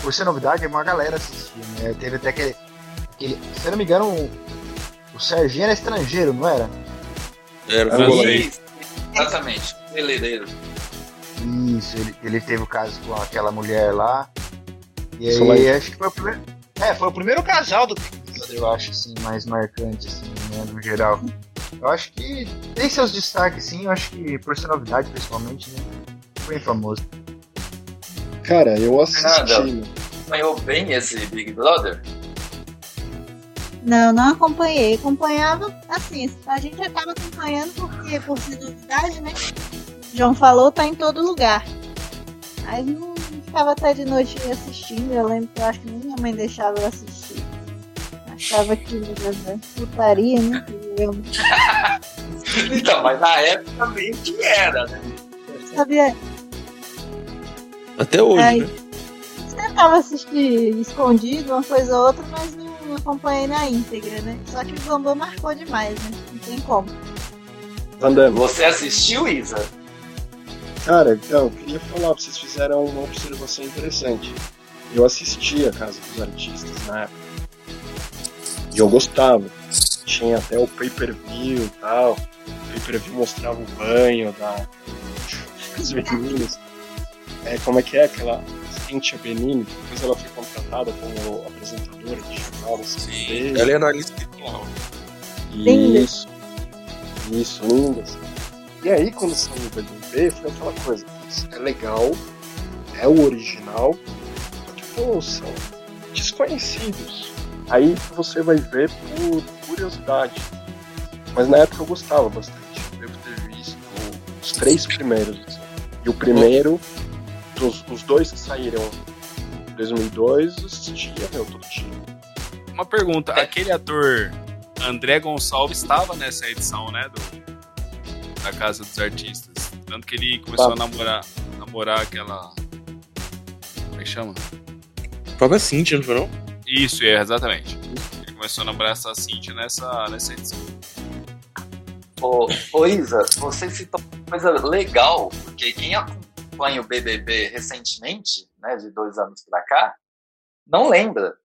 por ser novidade, uma galera assistia, né? Teve até aquele, aquele se eu não me engano, o, o Serginho era estrangeiro, não era? Era francês. Isso, exatamente, feleireiro. Isso, ele, ele teve o caso com aquela mulher lá. E aí, acho que foi o primeiro. É, foi o primeiro casal do Big Brother, eu acho, assim, mais marcante, assim, né, no geral. Eu acho que tem seus destaques, sim, eu acho que por ser novidade, principalmente, né? Foi famoso. Cara, eu assisti. Fernanda. Acompanhou bem esse Big Brother? Não, não acompanhei. Acompanhava assim, a gente já tava acompanhando porque por ser novidade, né? João falou, tá em todo lugar. Aí não ficava até de noite assistindo. Eu lembro que eu acho que nem minha mãe deixava eu assistir. Achava que era putaria, né? Eu Então, mas na época meio que era, né? sabia. Até hoje, Aí, né? Tentava assistir escondido, uma coisa ou outra, mas não acompanhei na íntegra, né? Só que o Bambam marcou demais, né? Não tem como. Você assistiu, Isa? Cara, então, eu queria falar, vocês fizeram uma observação interessante. Eu assistia a Casa dos Artistas na época. E eu gostava. Tinha até o pay-per-view e tal. O pay-per-view mostrava o banho da... das meninas. É, como é que é aquela Cynthia Benini? Depois ela foi contratada como apresentadora de jornal da CBT. Ela é analista virtual. Lindas. Isso. Isso, lindas. E aí, quando saiu o BBB, foi aquela coisa: é legal, é o original, só que, pô, são desconhecidos. Aí você vai ver por curiosidade. Mas na época eu gostava bastante. Eu devo ter visto os três primeiros. E o primeiro, dos, os dois que saíram em 2002, eu assistia, meu, todo dia. Uma pergunta, aquele ator André Gonçalves estava nessa edição, né, do da Casa dos Artistas. Tanto que ele começou a namorar, namorar aquela como é que chama? A própria Cintia, não foi não? Isso, é, exatamente. Ele começou a namorar essa Cintia nessa, nessa edição. Ô, ô Isa, você citou uma coisa legal, porque quem acompanha o BBB recentemente, né, de dois anos pra cá, não lembra.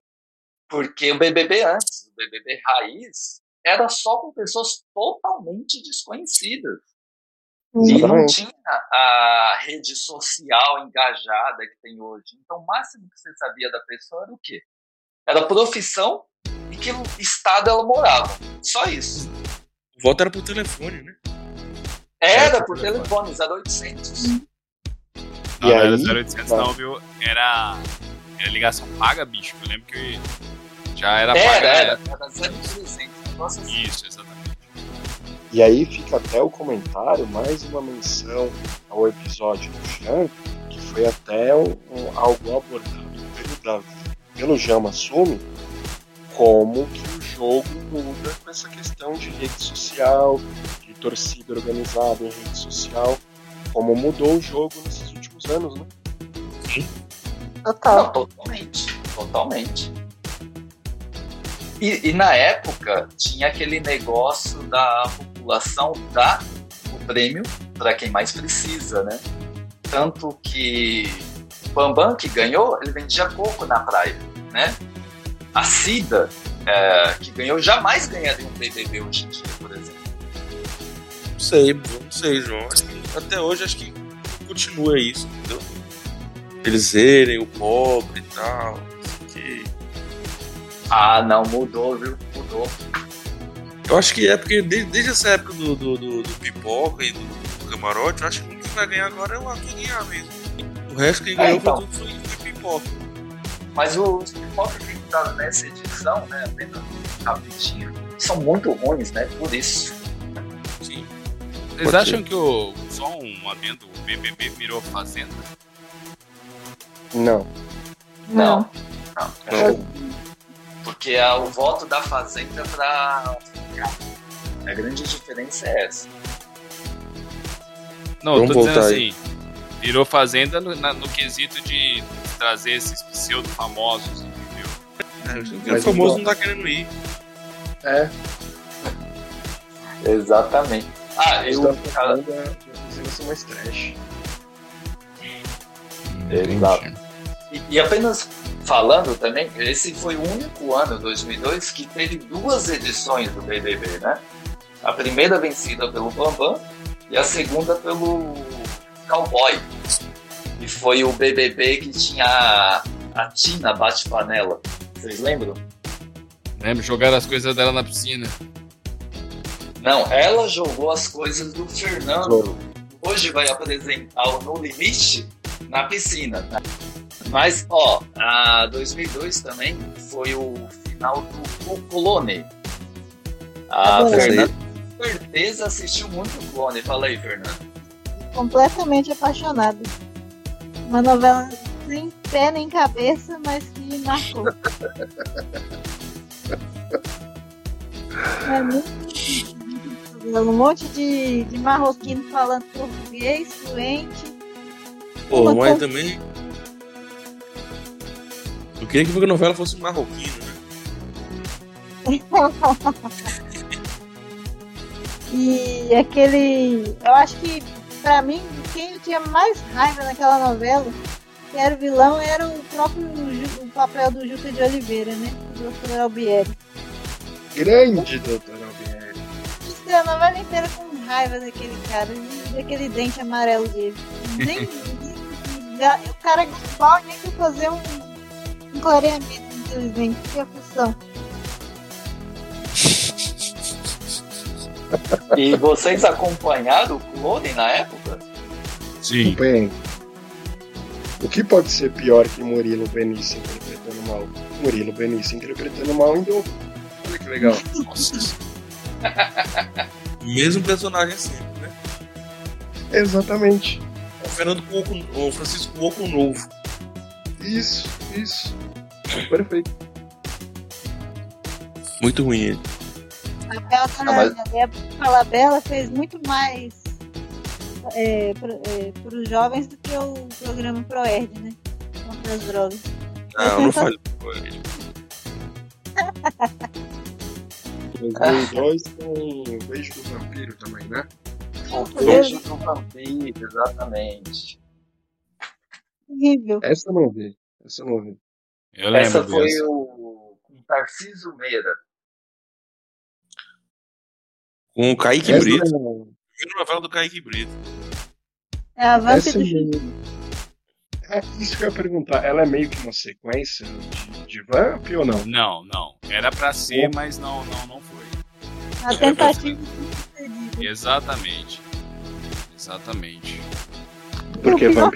Porque o BBB antes, o BBB raiz, era só com pessoas totalmente desconhecidas. E não tinha a rede social engajada que tem hoje. Então, o máximo que você sabia da pessoa era o quê? Era a profissão e que estado ela morava. Só isso. O voto era por telefone, né? Era É, por telefone, 0800. Não, E não era aí, 0800 vai. não, viu? Era, era ligação paga, bicho. Eu lembro que já era Era, paga. era, Era. era 0300. negócio assim. Isso, exatamente. E aí fica até o comentário, mais uma menção ao episódio do Jean, que foi até um, um- algo abordado pelo Davi, pelo Jean Massumi, como que o jogo muda com essa questão de rede social, de torcida organizada em rede social, como mudou o jogo nesses últimos anos, né? Total. Não, totalmente. Totalmente. E, e na época tinha aquele negócio da população dar o prêmio para quem mais precisa, né? Tanto que o Bambam que ganhou, ele vendia coco na praia, né? A Cida, é, que ganhou, jamais ganharia um BBB hoje em dia, por exemplo. Não sei, não sei, João. Até hoje acho que continua isso, entendeu? Eles zerem o pobre e tal. Que... Ah, não, mudou, viu? Mudou. Eu acho que é porque desde, desde essa época do, do, do, do pipoca e do, do camarote, eu acho que o que vai ganhar agora é o Arthur mesmo. O resto quem É, ganhou então. foi tudo foi, foi pipoca. Mas os pipocas que estavam nessa edição, né, apenas rapidinho, são muito ruins, né? Por isso. Vocês acham que o. Só um adendo, o BBB virou Fazenda? Não. Não. Não. Não. Porque é o voto da Fazenda para A grande diferença é essa. Não, eu Vamos tô dizendo assim. Virou Fazenda no, na- no quesito de trazer esses pseudo famosos, entendeu? É, Mas o famoso então- não tá querendo ir. É, Exatamente. Ah, eles eu. da apresentação mais trash. Exato. E, e apenas falando também, esse foi o único ano, 2002, que teve duas edições do BBB, né? A primeira vencida pelo Bambam e a segunda pelo Cowboy. E foi o BBB que tinha a, a Tina bate-panela. Vocês lembram? Lembra? Jogaram as coisas dela na piscina. Não, ela jogou as coisas do Fernando. Hoje vai apresentar o No Limite na piscina. tá? Mas, ó, a 2002 também foi o final do O Clone. A Ah, bom. Fernanda com certeza assistiu muito o Clone. Fala aí, Fernando. Completamente apaixonada. Uma novela sem pé nem cabeça, mas que marcou. É muito um monte de, de marroquino falando português fluente. Pô, Uma mas coisa- também. Eu queria que a novela fosse marroquino, né? E aquele. Eu acho que, pra mim, quem eu tinha mais raiva naquela novela, que era o vilão, era o próprio o papel do Juca de Oliveira, né? O Dr. Albieri. Grande, doutor. A novela inteira com raiva daquele cara, daquele dente amarelo dele. Nem. o cara é igual nem que fazer um, um clareamento dentes. Que aflição. E vocês acompanharam o Clone na época? Sim. Bem, o que pode ser pior que Murilo Benício interpretando mal? Murilo Benício interpretando mal em. Olha que legal. Nossa. Mesmo personagem sempre, né? Exatamente. O Fernando com oco, o Francisco com oco novo. Isso, isso. Perfeito. Muito ruim ele. A Bela Ah, mas- a Falabella fez muito mais é, para os jovens do que o programa ProErd, né? Contra as drogas. Não, não falei com ele. 2002 tem o Beijo do Vampiro também, né? O Beijo do Vampiro, exatamente. Horrível. Essa eu não vi. Essa eu não vi. Eu lembro Essa foi dessa. o com Tarcísio Meira. Com o Kaique Essa Brito. não- Primeira novela do Kaique Brito. É a Vamp Essa do eu- É isso que eu ia perguntar. Ela é meio que uma sequência de, de Vamp ou não? Não, não. Era pra ser, mas não, não, não foi. a tentativa de sucedida. Exatamente. Exatamente. Porque Vamp.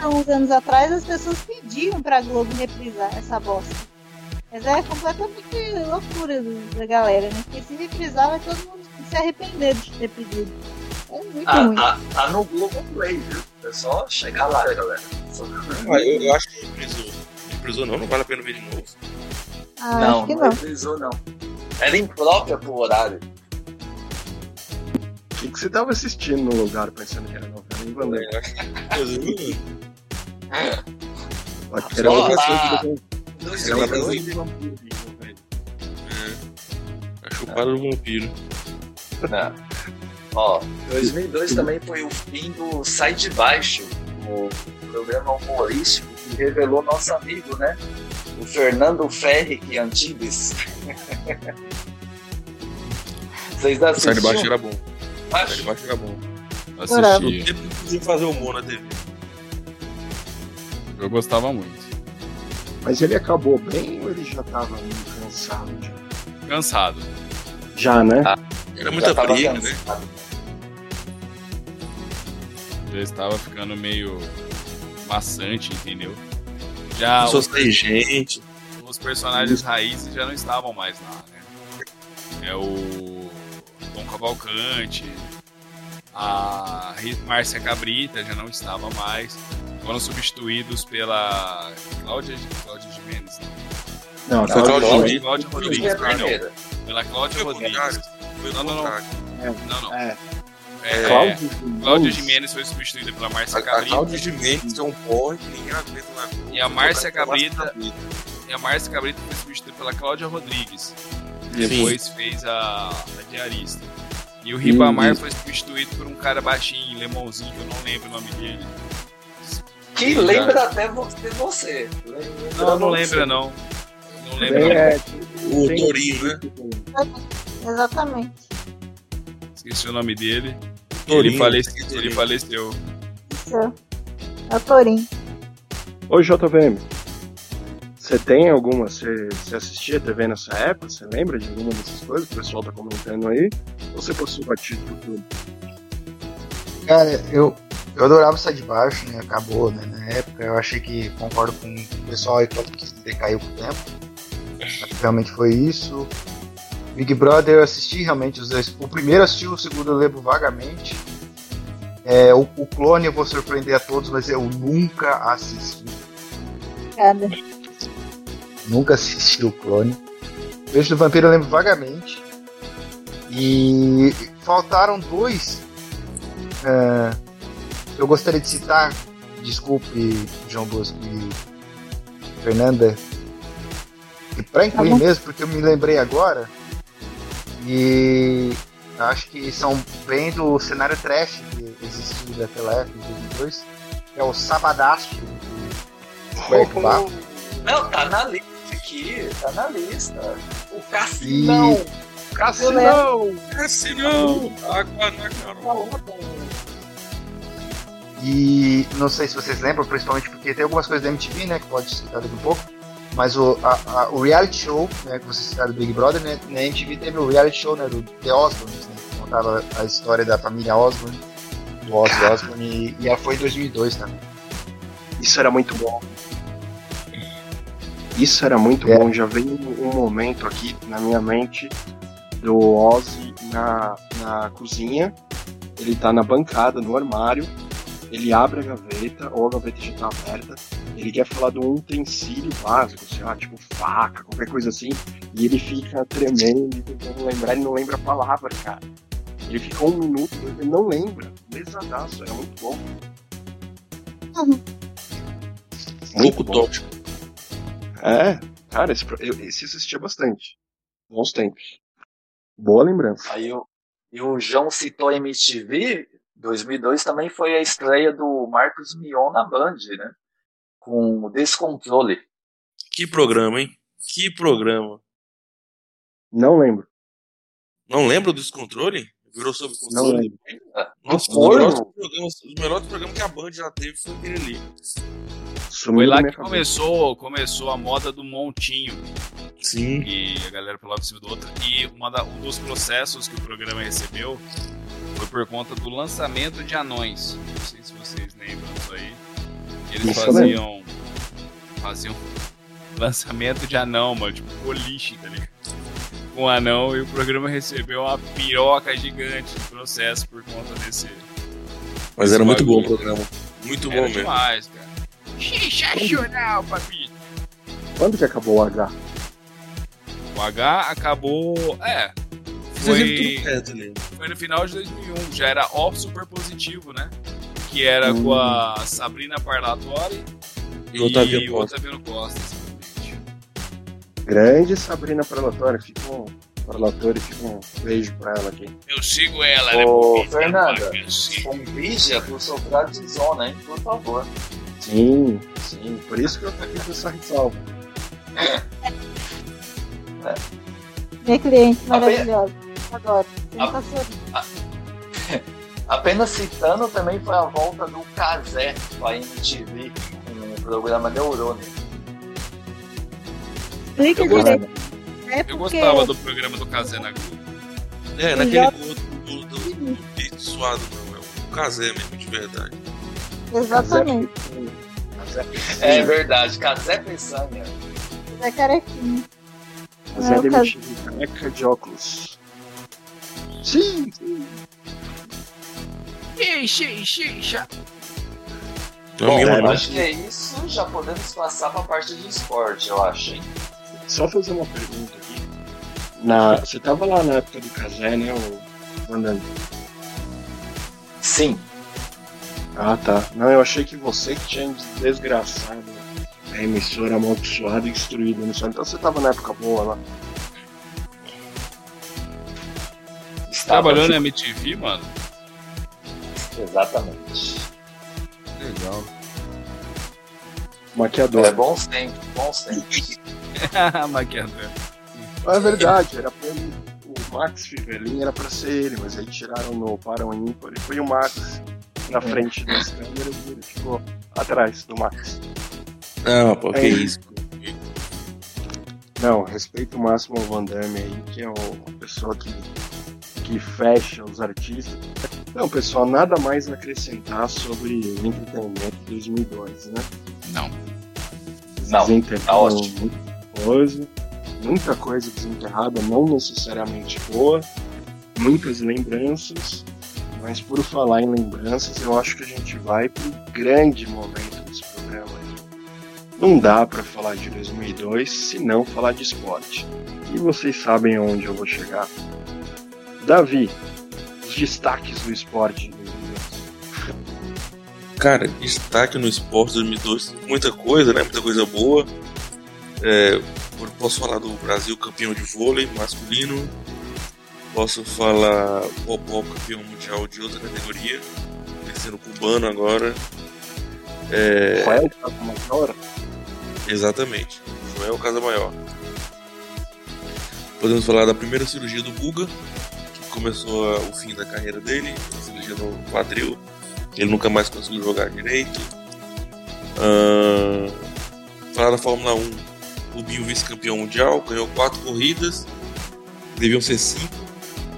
Há uns anos atrás as pessoas pediam pra Globo reprisar essa bosta. Mas é completamente loucura da galera, né? Porque se reprisar, vai todo mundo se arrepender de ter pedido. É muito Ah, ruim. tá, tá no Globoplay, viu? É só chegar lá, galera. Só- Ah, eu, eu acho que reprisou. Reprisou não, não vale a pena ver de novo. Ah, não, acho que não não. reprisou, não. Era imprópria pro horário. O que, que você tava assistindo no lugar pensando que era novela em. Pode ter outra coisa que eu- Ela 2002, brasileira vampiro, velho. É. A chupada do vampiro. Não. Ó, 2002 também foi o fim do Sai de Baixo, o programa humorístico que revelou nosso amigo, né? O Fernando Ferri e Antibes. Vocês Sai assistiam? de baixo era bom. Sai Acho- de baixo era bom. Assisti. Sempre podia fazer humor na TV. Eu gostava muito. Mas ele acabou bem ou ele já tava meio cansado? Já, Cansado. já né? Ah. Era muita briga, né? Já estava ficando meio maçante, entendeu? Já a os, gente. os personagens raízes já não estavam mais lá, né? É o Tom Cavalcante, a Márcia Cabrita já não estava mais. Foram substituídos pela Cláudia, Cláudia Jimenez, não. Não, Foi. Jimenez. Cláudia Foi Rodrigues, perdão. Pela Cláudia Rodrigues. Não, não, não. contrário. Não, não. É, É, Cláudio Cláudia Jimenez. Foi substituída pela Márcia a Cabrita. Cláudia Jimenez é um porre que ninguém aguenta na Globo. E a Márcia Cabrita- Cabrita. E a Márcia Cabrita foi substituída pela Cláudia Rodrigues. Sim. Depois fez a, a diarista. E o Ribamar Isso. foi substituído por um cara baixinho, lemãozinho, que eu não lembro o nome dele. Que Já. lembra até você. você. Lembra Não, não você. lembra não. Não lembro Bem, não. é, O tem- Torinho, né? Exatamente. Esqueci o nome dele. Torinho, ele, falece- esqueci ele faleceu. Isso. É o Torinho. Ô JVM, você tem alguma? Você, você assistia TV nessa época? Você lembra de alguma dessas coisas que o pessoal tá comentando aí? Ou você passou batido por tudo? Cara, eu, eu adorava Sai de Baixo, né? Acabou, né? Na época, eu achei que concordo com o pessoal aí que falou que decaiu com o tempo. Realmente foi isso. Big Brother eu assisti realmente os dois. O primeiro eu assisti, o segundo eu lembro vagamente. É, o, o clone eu vou surpreender a todos, mas eu nunca assisti. Cada. Nunca assisti o clone. Beijo do Vampiro eu lembro vagamente. E faltaram dois. é, eu gostaria de citar. Desculpe, João Bosco e Fernanda. E pra incluir Tá mesmo, porque eu me lembrei agora. E acho que são bem do cenário trash que existiu daquela época, em 2002. Que é o Sabadaço do Roberto. Não, tá na lista aqui. Tá na lista. O Cassinão. E Cassinão! Cassinão! Água na Carol. E não sei se vocês lembram, principalmente porque tem algumas coisas da MTV, né, que pode citar daqui a pouco. Mas o, a- a- o reality show, né, que vocês citaram do Big Brother, né, na MTV teve o reality show, né, do The Osbournes, né, que contava a história da família Osbourne, do Ozzy Cara. Osbourne, e, e ela foi em 2002 também. Isso era muito bom. Isso era muito É. bom. Já veio um momento aqui na minha mente do Ozzy na, na cozinha. Ele tá na bancada, no armário. Ele abre a gaveta, ou a gaveta já tá aberta. Ele quer falar de um utensílio básico, sei lá, tipo faca, qualquer coisa assim. E ele fica tremendo, tentando lembrar, ele não lembra a palavra, cara. Ele fica um minuto, ele não lembra. Pesadaço, era muito bom. Um pouco tóxico. É, cara, esse, eu, esse assistia bastante. Bons tempos. Boa lembrança. Aí o, e o João citou a MTV. 2002 também foi a estreia do Marcos Mion na Band, né? Com o Descontrole. Que programa, hein? Que programa. Não lembro. Não lembra do descontrole? Virou sob Não controle? lembro. Nossa, os Foi, melhores, não? programas, os melhores programas que a Band já teve foi aquele ali. Sumiu Foi lá que começou, começou a moda do montinho. Sim. E a galera pulava em cima do outro. E uma da- um dos processos que o programa recebeu foi por conta do lançamento de anões. Não sei se vocês lembram disso aí. Eles Isso faziam. Faziam. lançamento de anão, mano. Tipo, boliche, tá ligado? Com um anão e o programa recebeu uma piroca gigante de processo por conta desse. Mas era muito bom o programa. Muito bom mesmo. demais, cara. Sensacional, papito. Quando que acabou o H? O H acabou. É. Foi, foi no final de 2001. Já era ó super positivo, né? Que era com a Sabrina Parlatori E o Otaviano o Costa. Otaviano Costa. exatamente. Grande Sabrina Parlatória. Fica um, Parlatória, fica um beijo pra ela aqui. Eu sigo ela, né? Ô, porque- Fernanda, convide a pessoa pra Dizona, hein? Por favor. Sim, sim. Por isso que eu tô aqui com essa ressalva. Minha cliente pe- maravilhosa. Adoro. Sensacional. Apenas citando, também foi a volta do Kazé pra MTV com o programa Neurônio. Explica Eu direito. É Eu porque gostava do programa do Kazé na Globo. É, naquele Já- outro do, do, do Beat suado, não. É o casé mesmo, de verdade. Exatamente. É verdade, Kazé Peçanha. É carequinha. Mas é É, o demitido careca de óculos. Sim, sim. Ixi, ixi. Então, Bom, eu acho que é isso. Já podemos passar pra parte de esporte, eu acho, hein? Só fazer uma pergunta aqui. Na, você tava lá na época do Casé, né, o Mandando? Sim. Ah, tá. Não, eu achei que você que tinha desgraçado a emissora amaldiçoada e destruída. Então você tava na época boa lá. Estava- Trabalhou na MTV, mano? Exatamente. Legal. Maquiador. É bons tempos, bons tempos. Maquiador. É verdade, era pra ele, o Max Fivelin era pra ser ele, mas aí tiraram no Parão Ímpar e foi o Max na frente das câmeras e ele ficou atrás do Max. Não, pô, que É. isso. Não, respeito máximo ao Van Damme aí, que é o- a pessoa que, que fecha os artistas. Não, pessoal, nada mais a acrescentar sobre entretenimento de 2002, né? Não. Não, tá ótimo. muita coisa, muita coisa desenterrada, não necessariamente boa, muitas lembranças, mas por falar em lembranças, eu acho que a gente vai pro grande momento desse programa aí. Não dá pra falar de 2002 se não falar de esporte. E vocês sabem aonde eu vou chegar. Davi, os destaques do esporte 2002. Cara, destaque no esporte 2002, muita coisa, né? Muita coisa boa. É, eu posso falar do Brasil campeão de vôlei masculino. Posso falar Popó campeão mundial de outra categoria, vencendo cubano agora. É, Qual é o caso maior? Exatamente. Joel Casamaior. Podemos falar da primeira cirurgia do Guga, que começou o fim da carreira dele, a cirurgia no quadril. Ele nunca mais conseguiu jogar direito. Falar da Fórmula 1. Rubinho vice-campeão mundial, ganhou quatro corridas. Deviam ser cinco.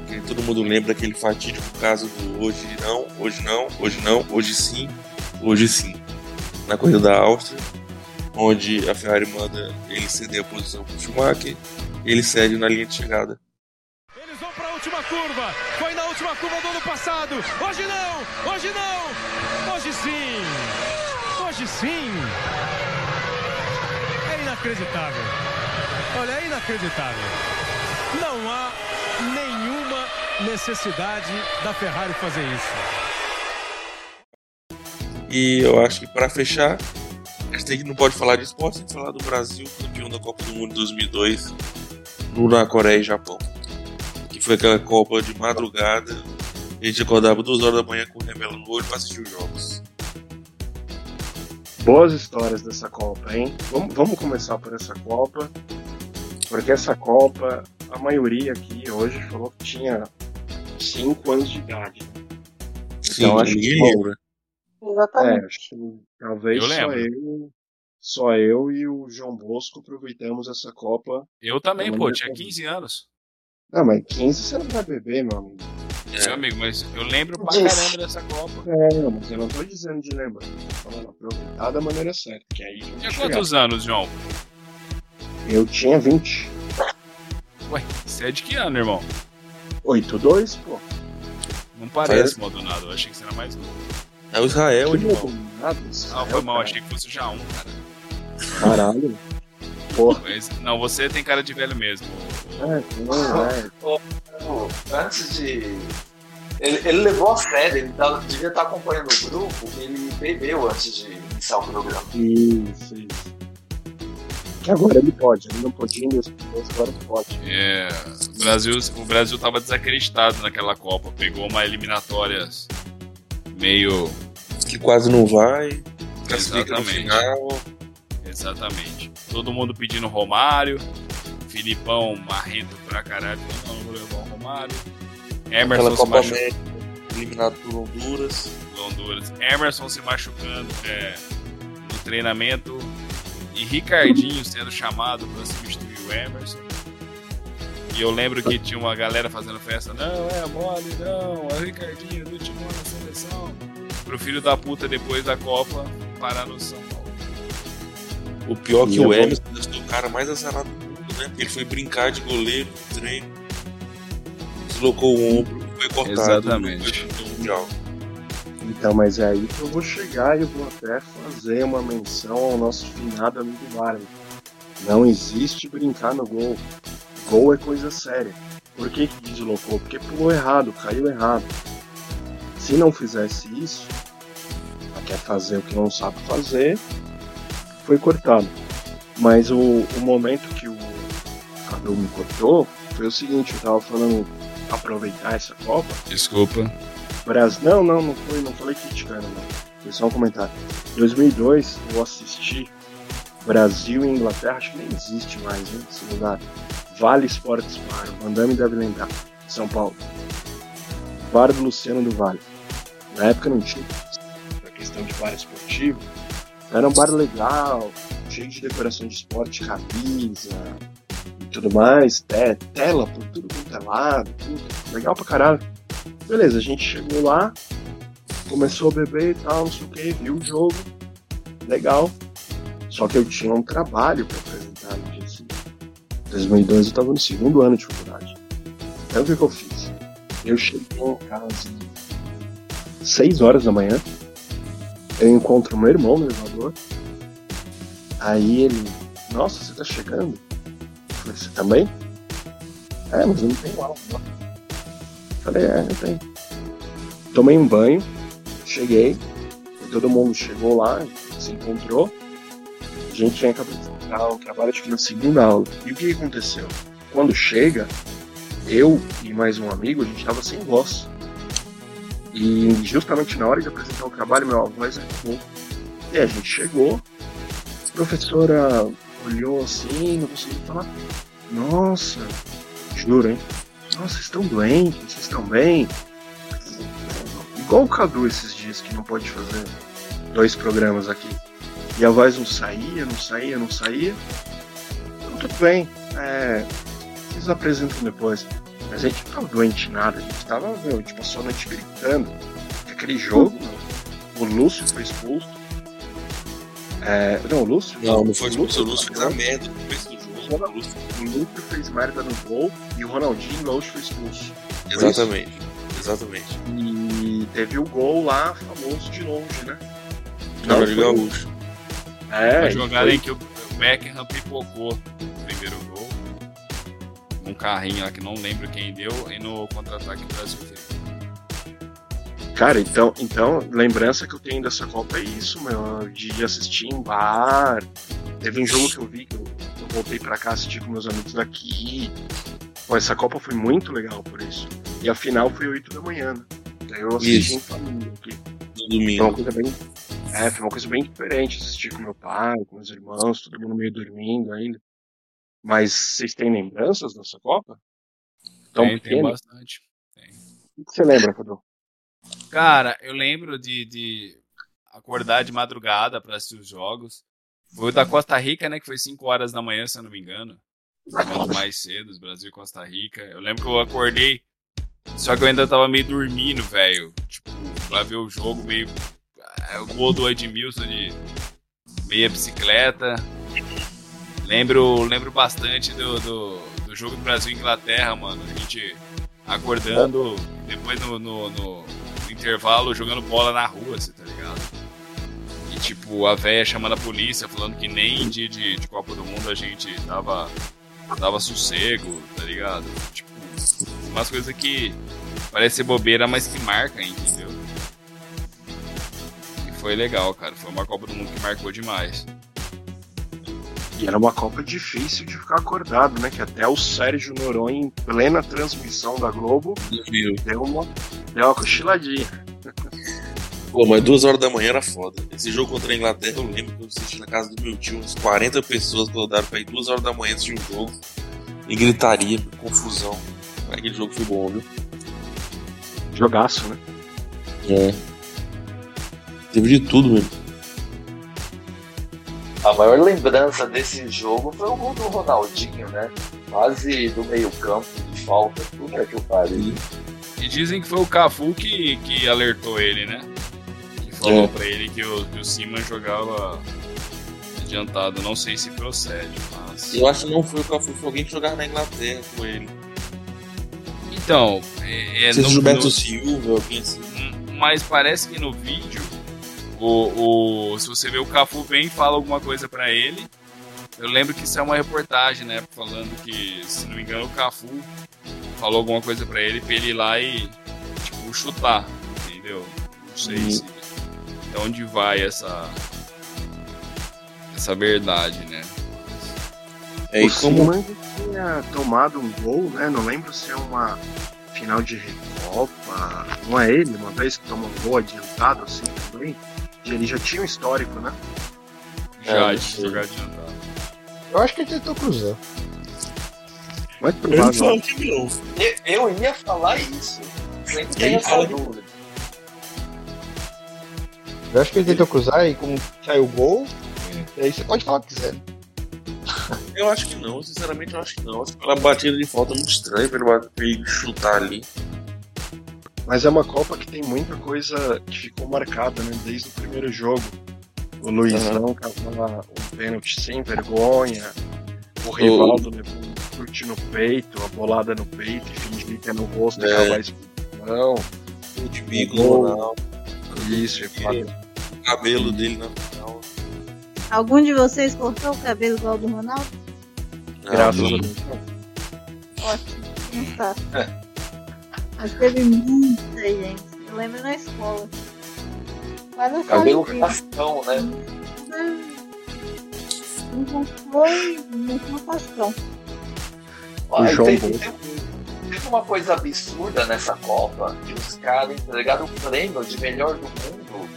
porque todo mundo lembra daquele fatídico caso do hoje não, hoje não, hoje não, hoje sim, hoje sim. Na corrida da Áustria onde a Ferrari manda ele ceder a posição para o Schumacher, ele cede na linha de chegada. Eles vão para a última curva. Foi na última curva do ano passado. Hoje não, hoje não. Hoje sim. Hoje sim. É inacreditável. Olha, é inacreditável. Não há nenhuma necessidade da Ferrari fazer isso. E eu acho que para fechar, a gente não pode falar de esporte sem falar do Brasil, campeão da Copa do Mundo 2002, no, na Coreia e Japão. Que foi aquela Copa de madrugada, a gente acordava duas horas da manhã com o remela no olho para assistir os jogos. Boas histórias dessa Copa, hein? Vamos, vamos começar por essa Copa, porque essa Copa, a maioria aqui hoje falou que tinha 5 anos de idade. Sim, Então, acho que- lembra. É, Exatamente. acho que talvez Eu só eu, só eu e o João Bosco aproveitamos essa Copa. Eu também, pô, tinha também. 15 anos. Ah, mas 15 você não vai beber, meu amigo. Meu amigo, mas eu lembro pra caramba dessa Copa. É, mas eu não tô dizendo de lembrar. Tô falando aproveitar da maneira certa, que aí Tinha quantos anos, João? Eu tinha 20. Ué, você é de que ano, irmão? 8-2, pô. Não parece Maldonado, eu achei que você era mais novo. É o Israel, Que irmão. nada, Ah, Israel, foi mal, cara. achei que fosse já um, cara. Caralho. Porra. Mas, não, você tem cara de velho mesmo. É, é. Antes de. Ele, ele levou a sério, ele tava- devia estar acompanhando o grupo, ele bebeu antes de iniciar o programa. Isso, isso. Que agora ele pode, ele não podia 2012, agora pode. É, o Brasil, o Brasil tava desacreditado naquela Copa, pegou uma eliminatória meio. Que quase não vai. Classifica no Exatamente. final. Exatamente. Todo mundo pedindo Romário, Filipão marrento pra caralho, não, vou levar o Romário. Emerson se machucando. Eliminado por Honduras. Honduras. Emerson se machucando é, no treinamento e Ricardinho sendo chamado para substituir o Emerson. E eu lembro que tinha uma galera fazendo festa. Não, é mole, não, é o Ricardinho do timão na seleção. Pro filho da puta depois da Copa parar no São Paulo. O pior que o vou- Emerson ser o cara mais azarado do né? Ele foi brincar de goleiro no treino. Deslocou o ombro e foi cortado. Exatamente. no mundial. Então, mas é aí que eu vou chegar e eu vou até fazer uma menção ao nosso finado amigo Vargas. Não existe brincar no gol. Gol é coisa séria. Por que, que deslocou? Porque pulou errado, caiu errado. Se não fizesse isso, quer fazer o que não sabe fazer, foi cortado. Mas o, o momento que Cadu me cortou foi o seguinte, eu tava falando aproveitar essa Copa Desculpa. Brasil. Não, não, não foi, não falei criticando, não. Foi só um comentário. Em 2002, eu assisti Brasil e Inglaterra, acho que nem existe mais, né, esse lugar. Vale Esportes Bar, o Mandame deve lembrar, São Paulo. Bar do Luciano do Vale. Na época não tinha a questão de bar esportivo. Era um bar legal, cheio de decoração de esporte, camisa tudo mais, te- tela por tudo quanto é lado, tudo. legal pra caralho. Beleza, a gente chegou lá, começou a beber e tal, não sei o que, viu o jogo, legal. Só que eu tinha um trabalho pra apresentar no dia seguinte. Em 2002 eu tava no segundo ano de faculdade. Então o que, que eu fiz? Eu cheguei em casa 6 horas da manhã, eu encontro meu irmão no elevador, aí ele, nossa, você tá chegando? Falei, também? É, mas eu não tenho aula. Falei, é, eu tenho. Tomei um banho, cheguei, todo mundo chegou lá, se encontrou. A gente tinha acabado de entrar o trabalho acho que na segunda aula. E o que aconteceu? Quando chega, eu e mais um amigo, a gente tava sem voz. E justamente na hora de apresentar o trabalho, meu voz acabou. E a gente chegou, professora olhou assim, não conseguiu falar. Nossa, juro, hein? Nossa, vocês estão doentes, vocês estão bem? Igual o Cadu esses dias que não pode fazer dois programas aqui. E a voz não saía, não saía, não saía. Então tudo bem. É, vocês apresentam depois. Mas a gente não tava doente nada, a gente tava, meu, tipo, só noite gritando. Aquele jogo, o Lúcio foi expulso. É, não, o Lúcio? Não, não foi o expulso. O Lúcio fez a merda no começo do jogo. O Lúcio, o Lúcio fez merda no gol e o Ronaldinho Gaúcho foi expulso. Exatamente. Exatamente. E teve o gol lá famoso de longe, né? Não, de Gaúcho. É, a e jogada foi- em que o Beckham pipocou o primeiro gol. Um carrinho lá que não lembro quem deu e no contra-ataque do Brasil fez. Cara, então, então, lembrança que eu tenho dessa Copa é isso, meu, de assistir em bar. Teve um jogo que eu vi que eu, eu voltei pra cá assistir com meus amigos daqui. Pô, essa Copa foi muito legal por isso. E a final foi 8 da manhã, né? Daí eu assisti Isso. em família aqui. No Foi uma domingo. coisa bem. É, foi uma coisa bem diferente assistir com meu pai, com meus irmãos, todo mundo meio dormindo ainda. Mas vocês têm lembranças dessa Copa? Tão tem, tem bastante. O que você lembra, Cadu? Cara, eu lembro de, de acordar de madrugada pra assistir os jogos. Foi o da Costa Rica, né? Que foi 5 horas da manhã, se eu não me engano. Mais cedo, Brasil e Costa Rica. Eu lembro que eu acordei, só que eu ainda tava meio dormindo, velho. Tipo, pra ver o jogo meio. é, O gol do Edmilson de meia bicicleta. Lembro, lembro bastante do, do, do jogo do Brasil e Inglaterra, mano. A gente acordando, depois no, no- no intervalo, jogando bola na rua, assim, tá ligado? E tipo, a véia chamando a polícia, falando que nem dia de, de Copa do Mundo a gente dava, dava sossego, tá ligado? Tipo, umas coisas que parece bobeira, mas que marca, entendeu? E foi legal, cara. Foi uma Copa do Mundo que marcou demais. E era uma Copa difícil de ficar acordado, né? Que até o Sérgio Noronha, em plena transmissão da Globo, Viu? deu uma, deu uma cochiladinha. Pô, mas duas horas da manhã era foda. Esse jogo contra a Inglaterra, eu lembro que eu assisti na casa do meu tio, uns 40 pessoas rodaram pra ir duas horas da manhã assistir um jogo. E gritaria, confusão. Aquele jogo foi bom, viu? Jogaço, né? É. Teve de tudo mesmo. A maior lembrança desse jogo foi o gol do Ronaldinho, né? Quase do meio campo, de falta, puta que o pariu. E dizem que foi o Cafu que, que alertou ele, né? Que falou É. pra ele que o, que o Siman jogava adiantado. Não sei se procede, mas. Eu acho que não foi o Cafu, foi alguém que jogava na Inglaterra com ele. Então, é, é, no- Gilberto no- Silva, alguém assim. mas parece que no vídeo, o, o, se você vê o Cafu vem e fala alguma coisa pra ele. Eu lembro que isso é uma reportagem, né? Falando que, se não me engano, o Cafu falou alguma coisa pra ele, pra ele ir lá e, tipo, chutar, entendeu? Não sei Uhum. se. De onde vai essa. Essa verdade, né? É, e o. Siman tinha tomado um gol, né? Não lembro se é uma final de Recopa. Não é ele, uma vez que tomou um gol adiantado assim também. E ele já tinha um histórico, né? Já É, de. Eu acho que ele tentou cruzar. Mas provável. que não. Eu, eu ia falar isso. Essa que- dúvida. Eu acho que ele tentou cruzar e como saiu o gol, aí você pode falar o que quiser. né? Eu acho que não, sinceramente eu acho que não. Acho que aquela batida de falta é muito estranha pra ele chutar ali. Mas é uma Copa que tem muita coisa que ficou marcada, né? Desde o primeiro jogo. O Luizão cavava um pênalti sem vergonha. O Rivaldo levou um chute no peito, a bolada no peito e fingir que é no rosto e É. acabar a expulsão. O de bico Gol. do Ronaldo, Isso, e o cabelo dele na final. Algum de vocês cortou o cabelo igual ao do Ronaldo? graças a Deus. Ótimo. Não tá. Mas teve muita gente. Eu lembro na escola. Mas não né? Não foi muito pascão. Ah, e João teve, Bolso. teve- teve uma coisa absurda nessa Copa que os caras entregaram o prêmio de melhor do mundo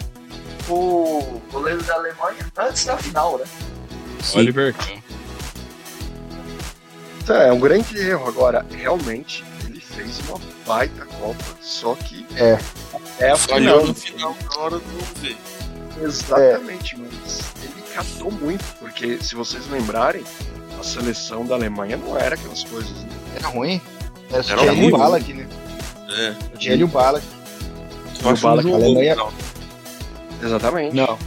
pro goleiro da Alemanha antes da final, né? Oliver Kahn. Tá, É um grande erro. Agora, realmente, fez uma baita Copa. Só que É. é a Falhou final. no final na hora do ver. Exatamente, mas ele catou muito, porque se vocês lembrarem, a seleção da Alemanha não era aquelas coisas. Né? Era ruim. Era só tinha ele e o Balak, né? É. Tinha ele e o Balak. Eu acho que Bala não que a Alemanha- final. Exatamente. Não.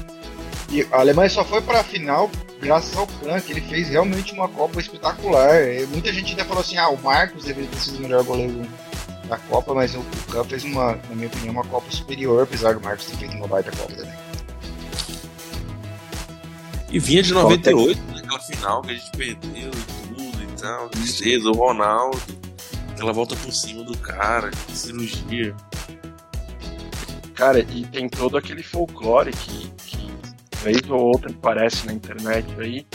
E a Alemanha só foi pra final graças ao que ele fez realmente uma Copa espetacular. E muita gente ainda falou assim: ah, o Marcos deveria ter sido o melhor goleiro da Copa, mas o, o Kahn fez uma, na minha opinião, uma Copa superior, apesar do Marcos ter feito uma baita Copa também. E vinha de 98, naquela final que a gente perdeu e tudo e tal. Tristeza, o Ronaldo. Aquela volta por cima do cara, que cirurgia. Cara, e tem todo aquele folclore que, que vez ou outra aparece na internet aí,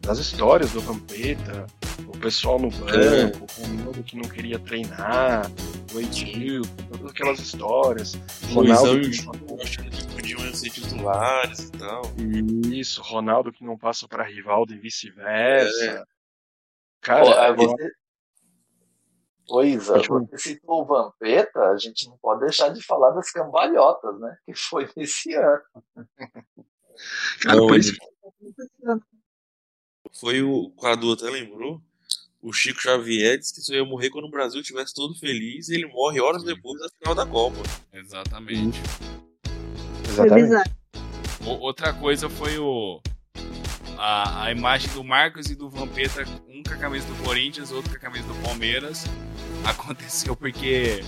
das histórias do Vampeta, o pessoal no banco, o Ronaldo que não queria treinar, o Edil, todas aquelas histórias. Ronaldo e o que Chico achando que podiam ser titulares e tal. Isso, Ronaldo que não passa pra Rivaldo e vice-versa. É. Cara, Pô, eu- você... Ô, Isa, você citou o Vampeta, a gente não pode deixar de falar das cambalhotas, né? Que foi nesse ano. Cara, Não, por ele- isso Foi o Cadu até lembrou. O Chico Xavier disse que só ia morrer quando o Brasil estivesse todo feliz e ele morre horas depois da final da Copa. Exatamente. Exatamente. O- outra coisa foi o. A, a, a imagem do Marcos e do Vampeta, um com a camisa do Corinthians, outro com a camisa do Palmeiras. Aconteceu porque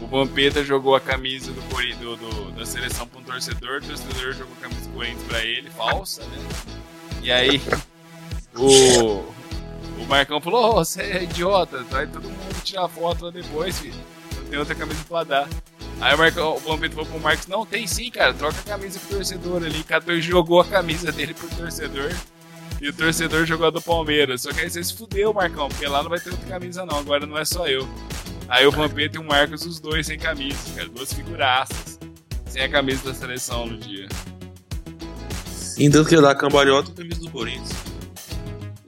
o Vampeta jogou a camisa do, do- do- da seleção para um torcedor, o torcedor jogou a camisa do Corinthians para ele, falsa, né? E aí o, o Marcão falou: "Ô, você é idiota, vai todo mundo tirar foto lá depois, filho. Não tem outra camisa pra dar. Aí o, Marcão, o Vampeta falou pro Marcos: Não, tem sim, cara, troca a camisa com o torcedor ali. Catou e jogou a camisa dele pro torcedor. E o torcedor jogou a do Palmeiras. Só que aí você se fudeu, Marcão, porque lá não vai ter outra camisa, não. Agora não é só eu. Aí o Vampeta e o Marcos, os dois sem camisa, cara. Duas figuraças. Sem a camisa da seleção no dia. Entanto que da cambalhota a camisa do Corinthians.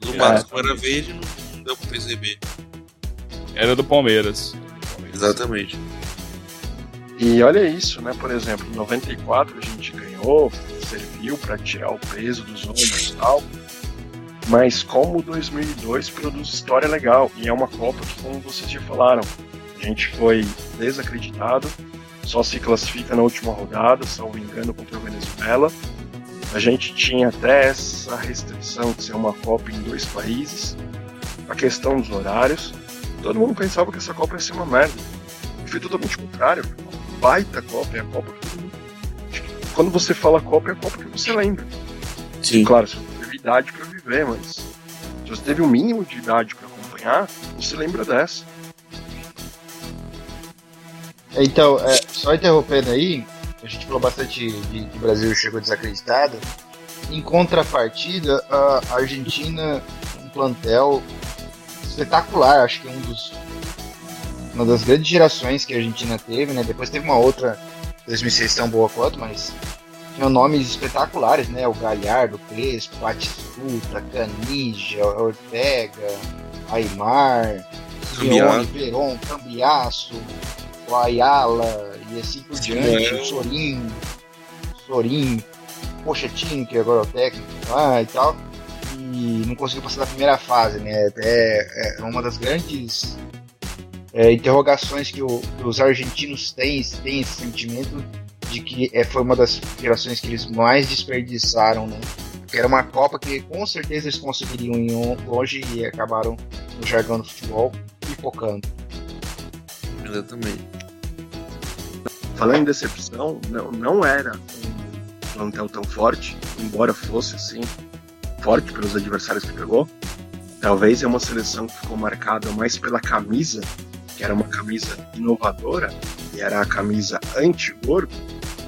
No É. Marcos, era verde, não, não deu pra perceber. Era do Palmeiras. Exatamente. E olha isso, né? Por exemplo, em 94 a gente ganhou, serviu para tirar o peso dos ombros e tal. Mas como 2002 produz história legal e é uma Copa que, como vocês já falaram, a gente foi desacreditado, só se classifica na última rodada, salvo engano, contra a Venezuela. A gente tinha até essa restrição de ser uma Copa em dois países, a questão dos horários. Todo mundo pensava que essa Copa ia ser uma merda. E foi totalmente o contrário. Uma baita Copa, é a Copa que todo mundo. Quando você fala Copa, é a Copa que você lembra. Sim. Claro, você não teve idade pra viver, mas se você teve o mínimo de idade pra acompanhar, você lembra dessa. Então, é, só interrompendo aí, a gente falou bastante de que o Brasil chegou desacreditado. Em contrapartida, a Argentina, um plantel espetacular, acho que é um dos uma das grandes gerações que a Argentina teve, né? Depois teve uma outra 2006 tão boa quanto, mas tinham nomes espetaculares, né? O Galhardo, Crespo, Batistuta, Canija, Ortega, Aymar, Sione, Veron, Cambiaço, o Ayala e assim por diante, o Sorin, Sorin, Pochettino, que agora é o técnico lá e tal, e não conseguiu passar da primeira fase, né? É, é uma das grandes é, interrogações que, o- que os argentinos têm, têm esse sentimento de que é, foi uma das gerações que eles mais desperdiçaram, né? Que era uma Copa que com certeza eles conseguiriam ir on- longe e acabaram no jargão do futebol pipocando. Exatamente. Falando em decepção, não, não era um plantel tão forte, embora fosse assim, forte pelos adversários que pegou. Talvez é uma seleção que ficou marcada mais pela camisa, que era uma camisa inovadora, e era a camisa anti-ouro,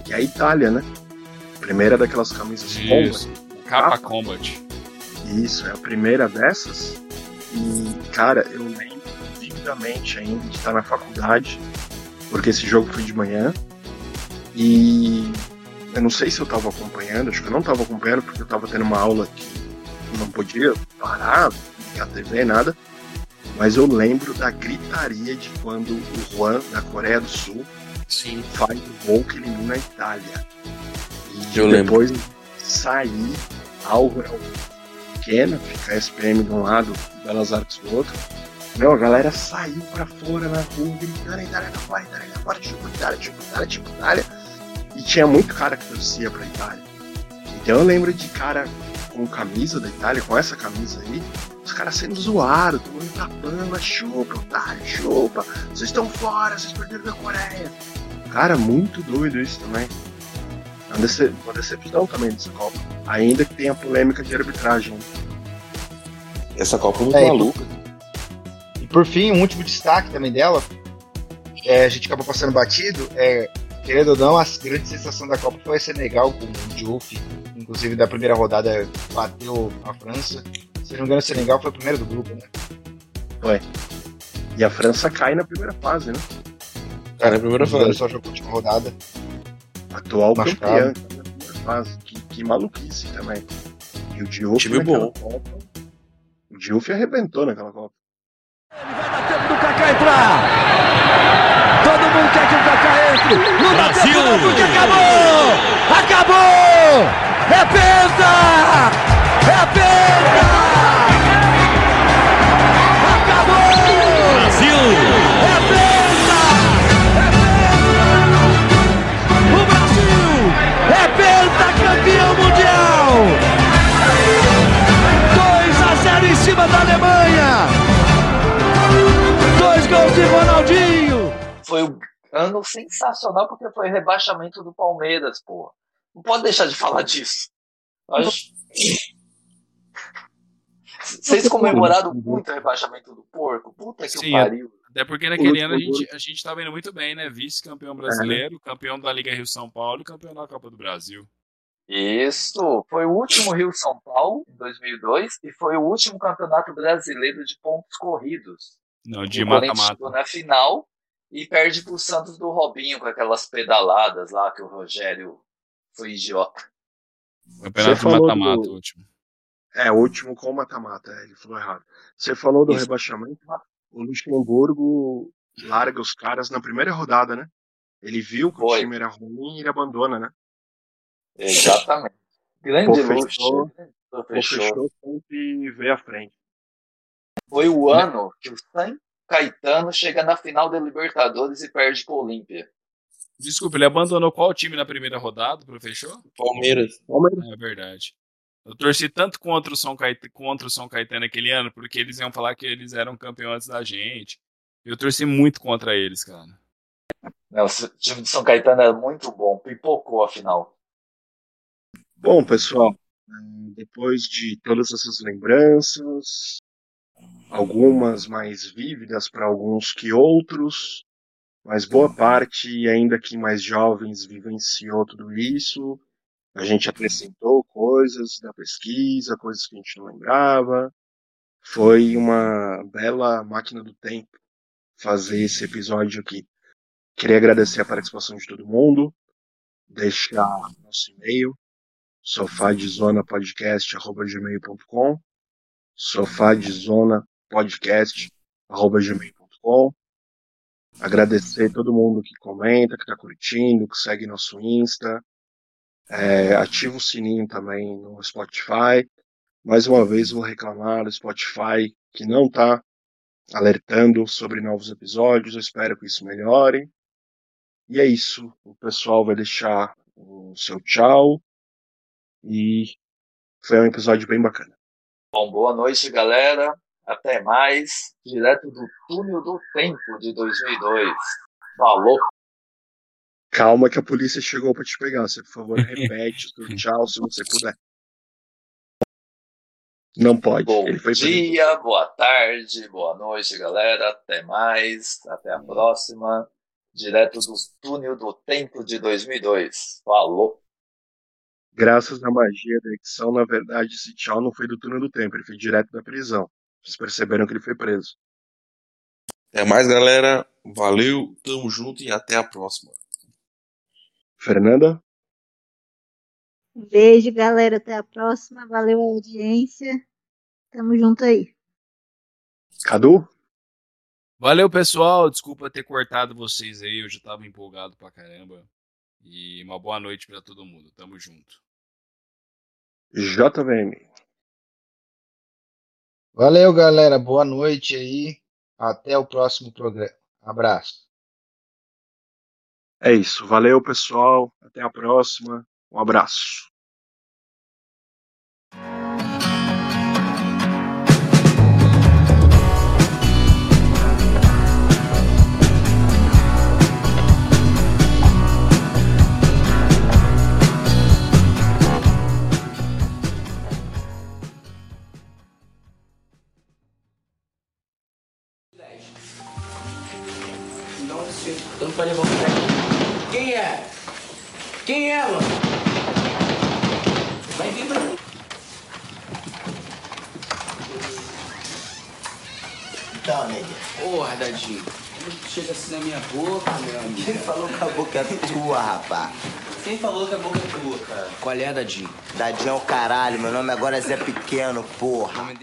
que é a Itália, né? Primeira daquelas camisas Isso. combat. Capa Combat. Isso, é a primeira dessas. E, cara, eu lembro vividamente ainda de estar na faculdade, porque esse jogo foi de manhã. E eu não sei se eu tava acompanhando, acho que eu não tava acompanhando, porque eu tava tendo uma aula que não podia parar, a TV, nada. Mas eu lembro da gritaria de quando o Juan, da Coreia do Sul, Sim. faz o gol que elimina a Itália. E Eu lembro. depois sair, Álvaro pequena, fica a SPM de um lado, Belas Artes do outro. Meu, a galera saiu pra fora na rua, gritando, Itália tá fora, Itália tá fora, tipo Itália, tipo Itália, tipo Itália. E tinha muito cara que torcia pra Itália. Então eu lembro de cara com camisa da Itália, com essa camisa aí, os caras sendo zoados, todo mundo tapando, chupa, Itália, chupa, vocês estão fora, vocês perderam da Coreia. Cara, muito doido isso também. É uma, dece- uma decepção também dessa Copa. Ainda que tenha polêmica de arbitragem. Essa Copa é muito É, maluca. E por fim, um último destaque também dela, é, a gente acabou passando batido, é, querendo ou não, a grande sensação da Copa foi a Senegal com o Diouf, inclusive da primeira rodada bateu a França. Se não me engano, o Senegal foi o primeiro do grupo, né? E a França cai na primeira fase, né? Cara, a primeira fase. só jogou a última rodada. Atual Machucado. campeã cai na primeira fase. Que, que maluquice também. E o Diouf Time bom. Copa. O Diouf arrebentou naquela Copa vai entrar. Todo mundo quer que o Kaká entre. Não acabou Brasil. tempo o porque acabou! Acabou! É penta! É penta! em cima da Alemanha. É penta! O Brasil é pentacampeão mundial! ano sensacional porque foi rebaixamento do Palmeiras, pô. Não pode deixar de falar disso. Vocês comemoraram muito o rebaixamento do porco? Puta que Sim, pariu. Até porque naquele ano a gente, a gente tava indo muito bem, né? Vice-campeão brasileiro, campeão da Liga Rio-São Paulo e campeão da Copa do Brasil. Isso, foi o último Rio São Paulo em 2002 e foi o último campeonato brasileiro de pontos corridos. Não, de o mata-mata. na final e perde pro Santos do Robinho com aquelas pedaladas lá que o Rogério foi idiota. Campeonato Você falou mata-mata, do- o último. É, o último com mata-mata, é, ele falou errado. Você falou do Isso. rebaixamento, o Luxemburgo larga os caras na primeira rodada, né? Ele viu que o Foi. time era ruim e ele abandona, né? Exatamente. Grande Pô, luxo. fechou. Pô, O Fechou. fechou sempre veio à frente. Foi o ano que o San Caetano chega na final da Libertadores e perde pro Olímpia. Desculpa, ele abandonou qual time na primeira rodada, pro fechou? Palmeiras. Palmeiras. É verdade. Eu torci tanto contra o, São Caetano, contra o São Caetano aquele ano, porque eles iam falar que eles eram campeões da gente. Eu torci muito contra eles, cara. Não, o time de São Caetano era muito bom, pipocou a final. Bom, pessoal, depois de todas essas lembranças, algumas mais vívidas para alguns que outros, mas boa parte, ainda que mais jovens, vivenciou tudo isso. A gente acrescentou coisas da pesquisa, coisas que a gente não lembrava. Foi uma bela máquina do tempo fazer esse episódio aqui. Queria agradecer a participação de todo mundo, deixar nosso e-mail, sofadzonapodcast.gmail.com sofadzonapodcast.gmail.com Agradecer todo mundo que comenta, que tá curtindo, que segue nosso Insta. É, ativa o sininho também no Spotify. Mais uma vez vou reclamar do Spotify que não tá alertando sobre novos episódios. Eu espero que isso melhore. E é isso. O pessoal vai deixar o seu tchau. E foi um episódio bem bacana. Bom, boa noite, galera. Até mais. Direto do túnel do tempo de 2002. Falou. Calma que a polícia chegou pra te pegar. Você, por favor, repete o seu tchau se você puder. Não pode. Bom Ele foi preso. dia, boa tarde, boa noite, galera. Até mais. Até a próxima. Direto do túnel do tempo de 2002. Falou. Graças à magia da edição, na verdade, esse tchau não foi do túnel do tempo, ele foi direto da prisão. Vocês perceberam que ele foi preso. Até mais, galera. Valeu, tamo junto e até a próxima. Fernanda? Beijo, galera. Até a próxima. Valeu a audiência. Tamo junto aí. Cadu? Valeu, pessoal. Desculpa ter cortado vocês aí, eu já tava empolgado pra caramba. E uma boa noite pra todo mundo. Tamo junto. JVM. Valeu, galera. Boa noite aí. Até o próximo programa. Abraço. É isso. Valeu, pessoal. Até a próxima. Um abraço. Pode levar o moleque. Quem é? Quem é, mano? Vai vir pra mim. Então, nega. Porra, Dadinho. Chega assim na minha boca, meu amigo? Quem falou que a boca é tua, rapá? Quem falou que a boca é tua, cara? Qual é, Dadinho? Dadinho é o caralho, meu nome agora é Zé Pequeno, porra.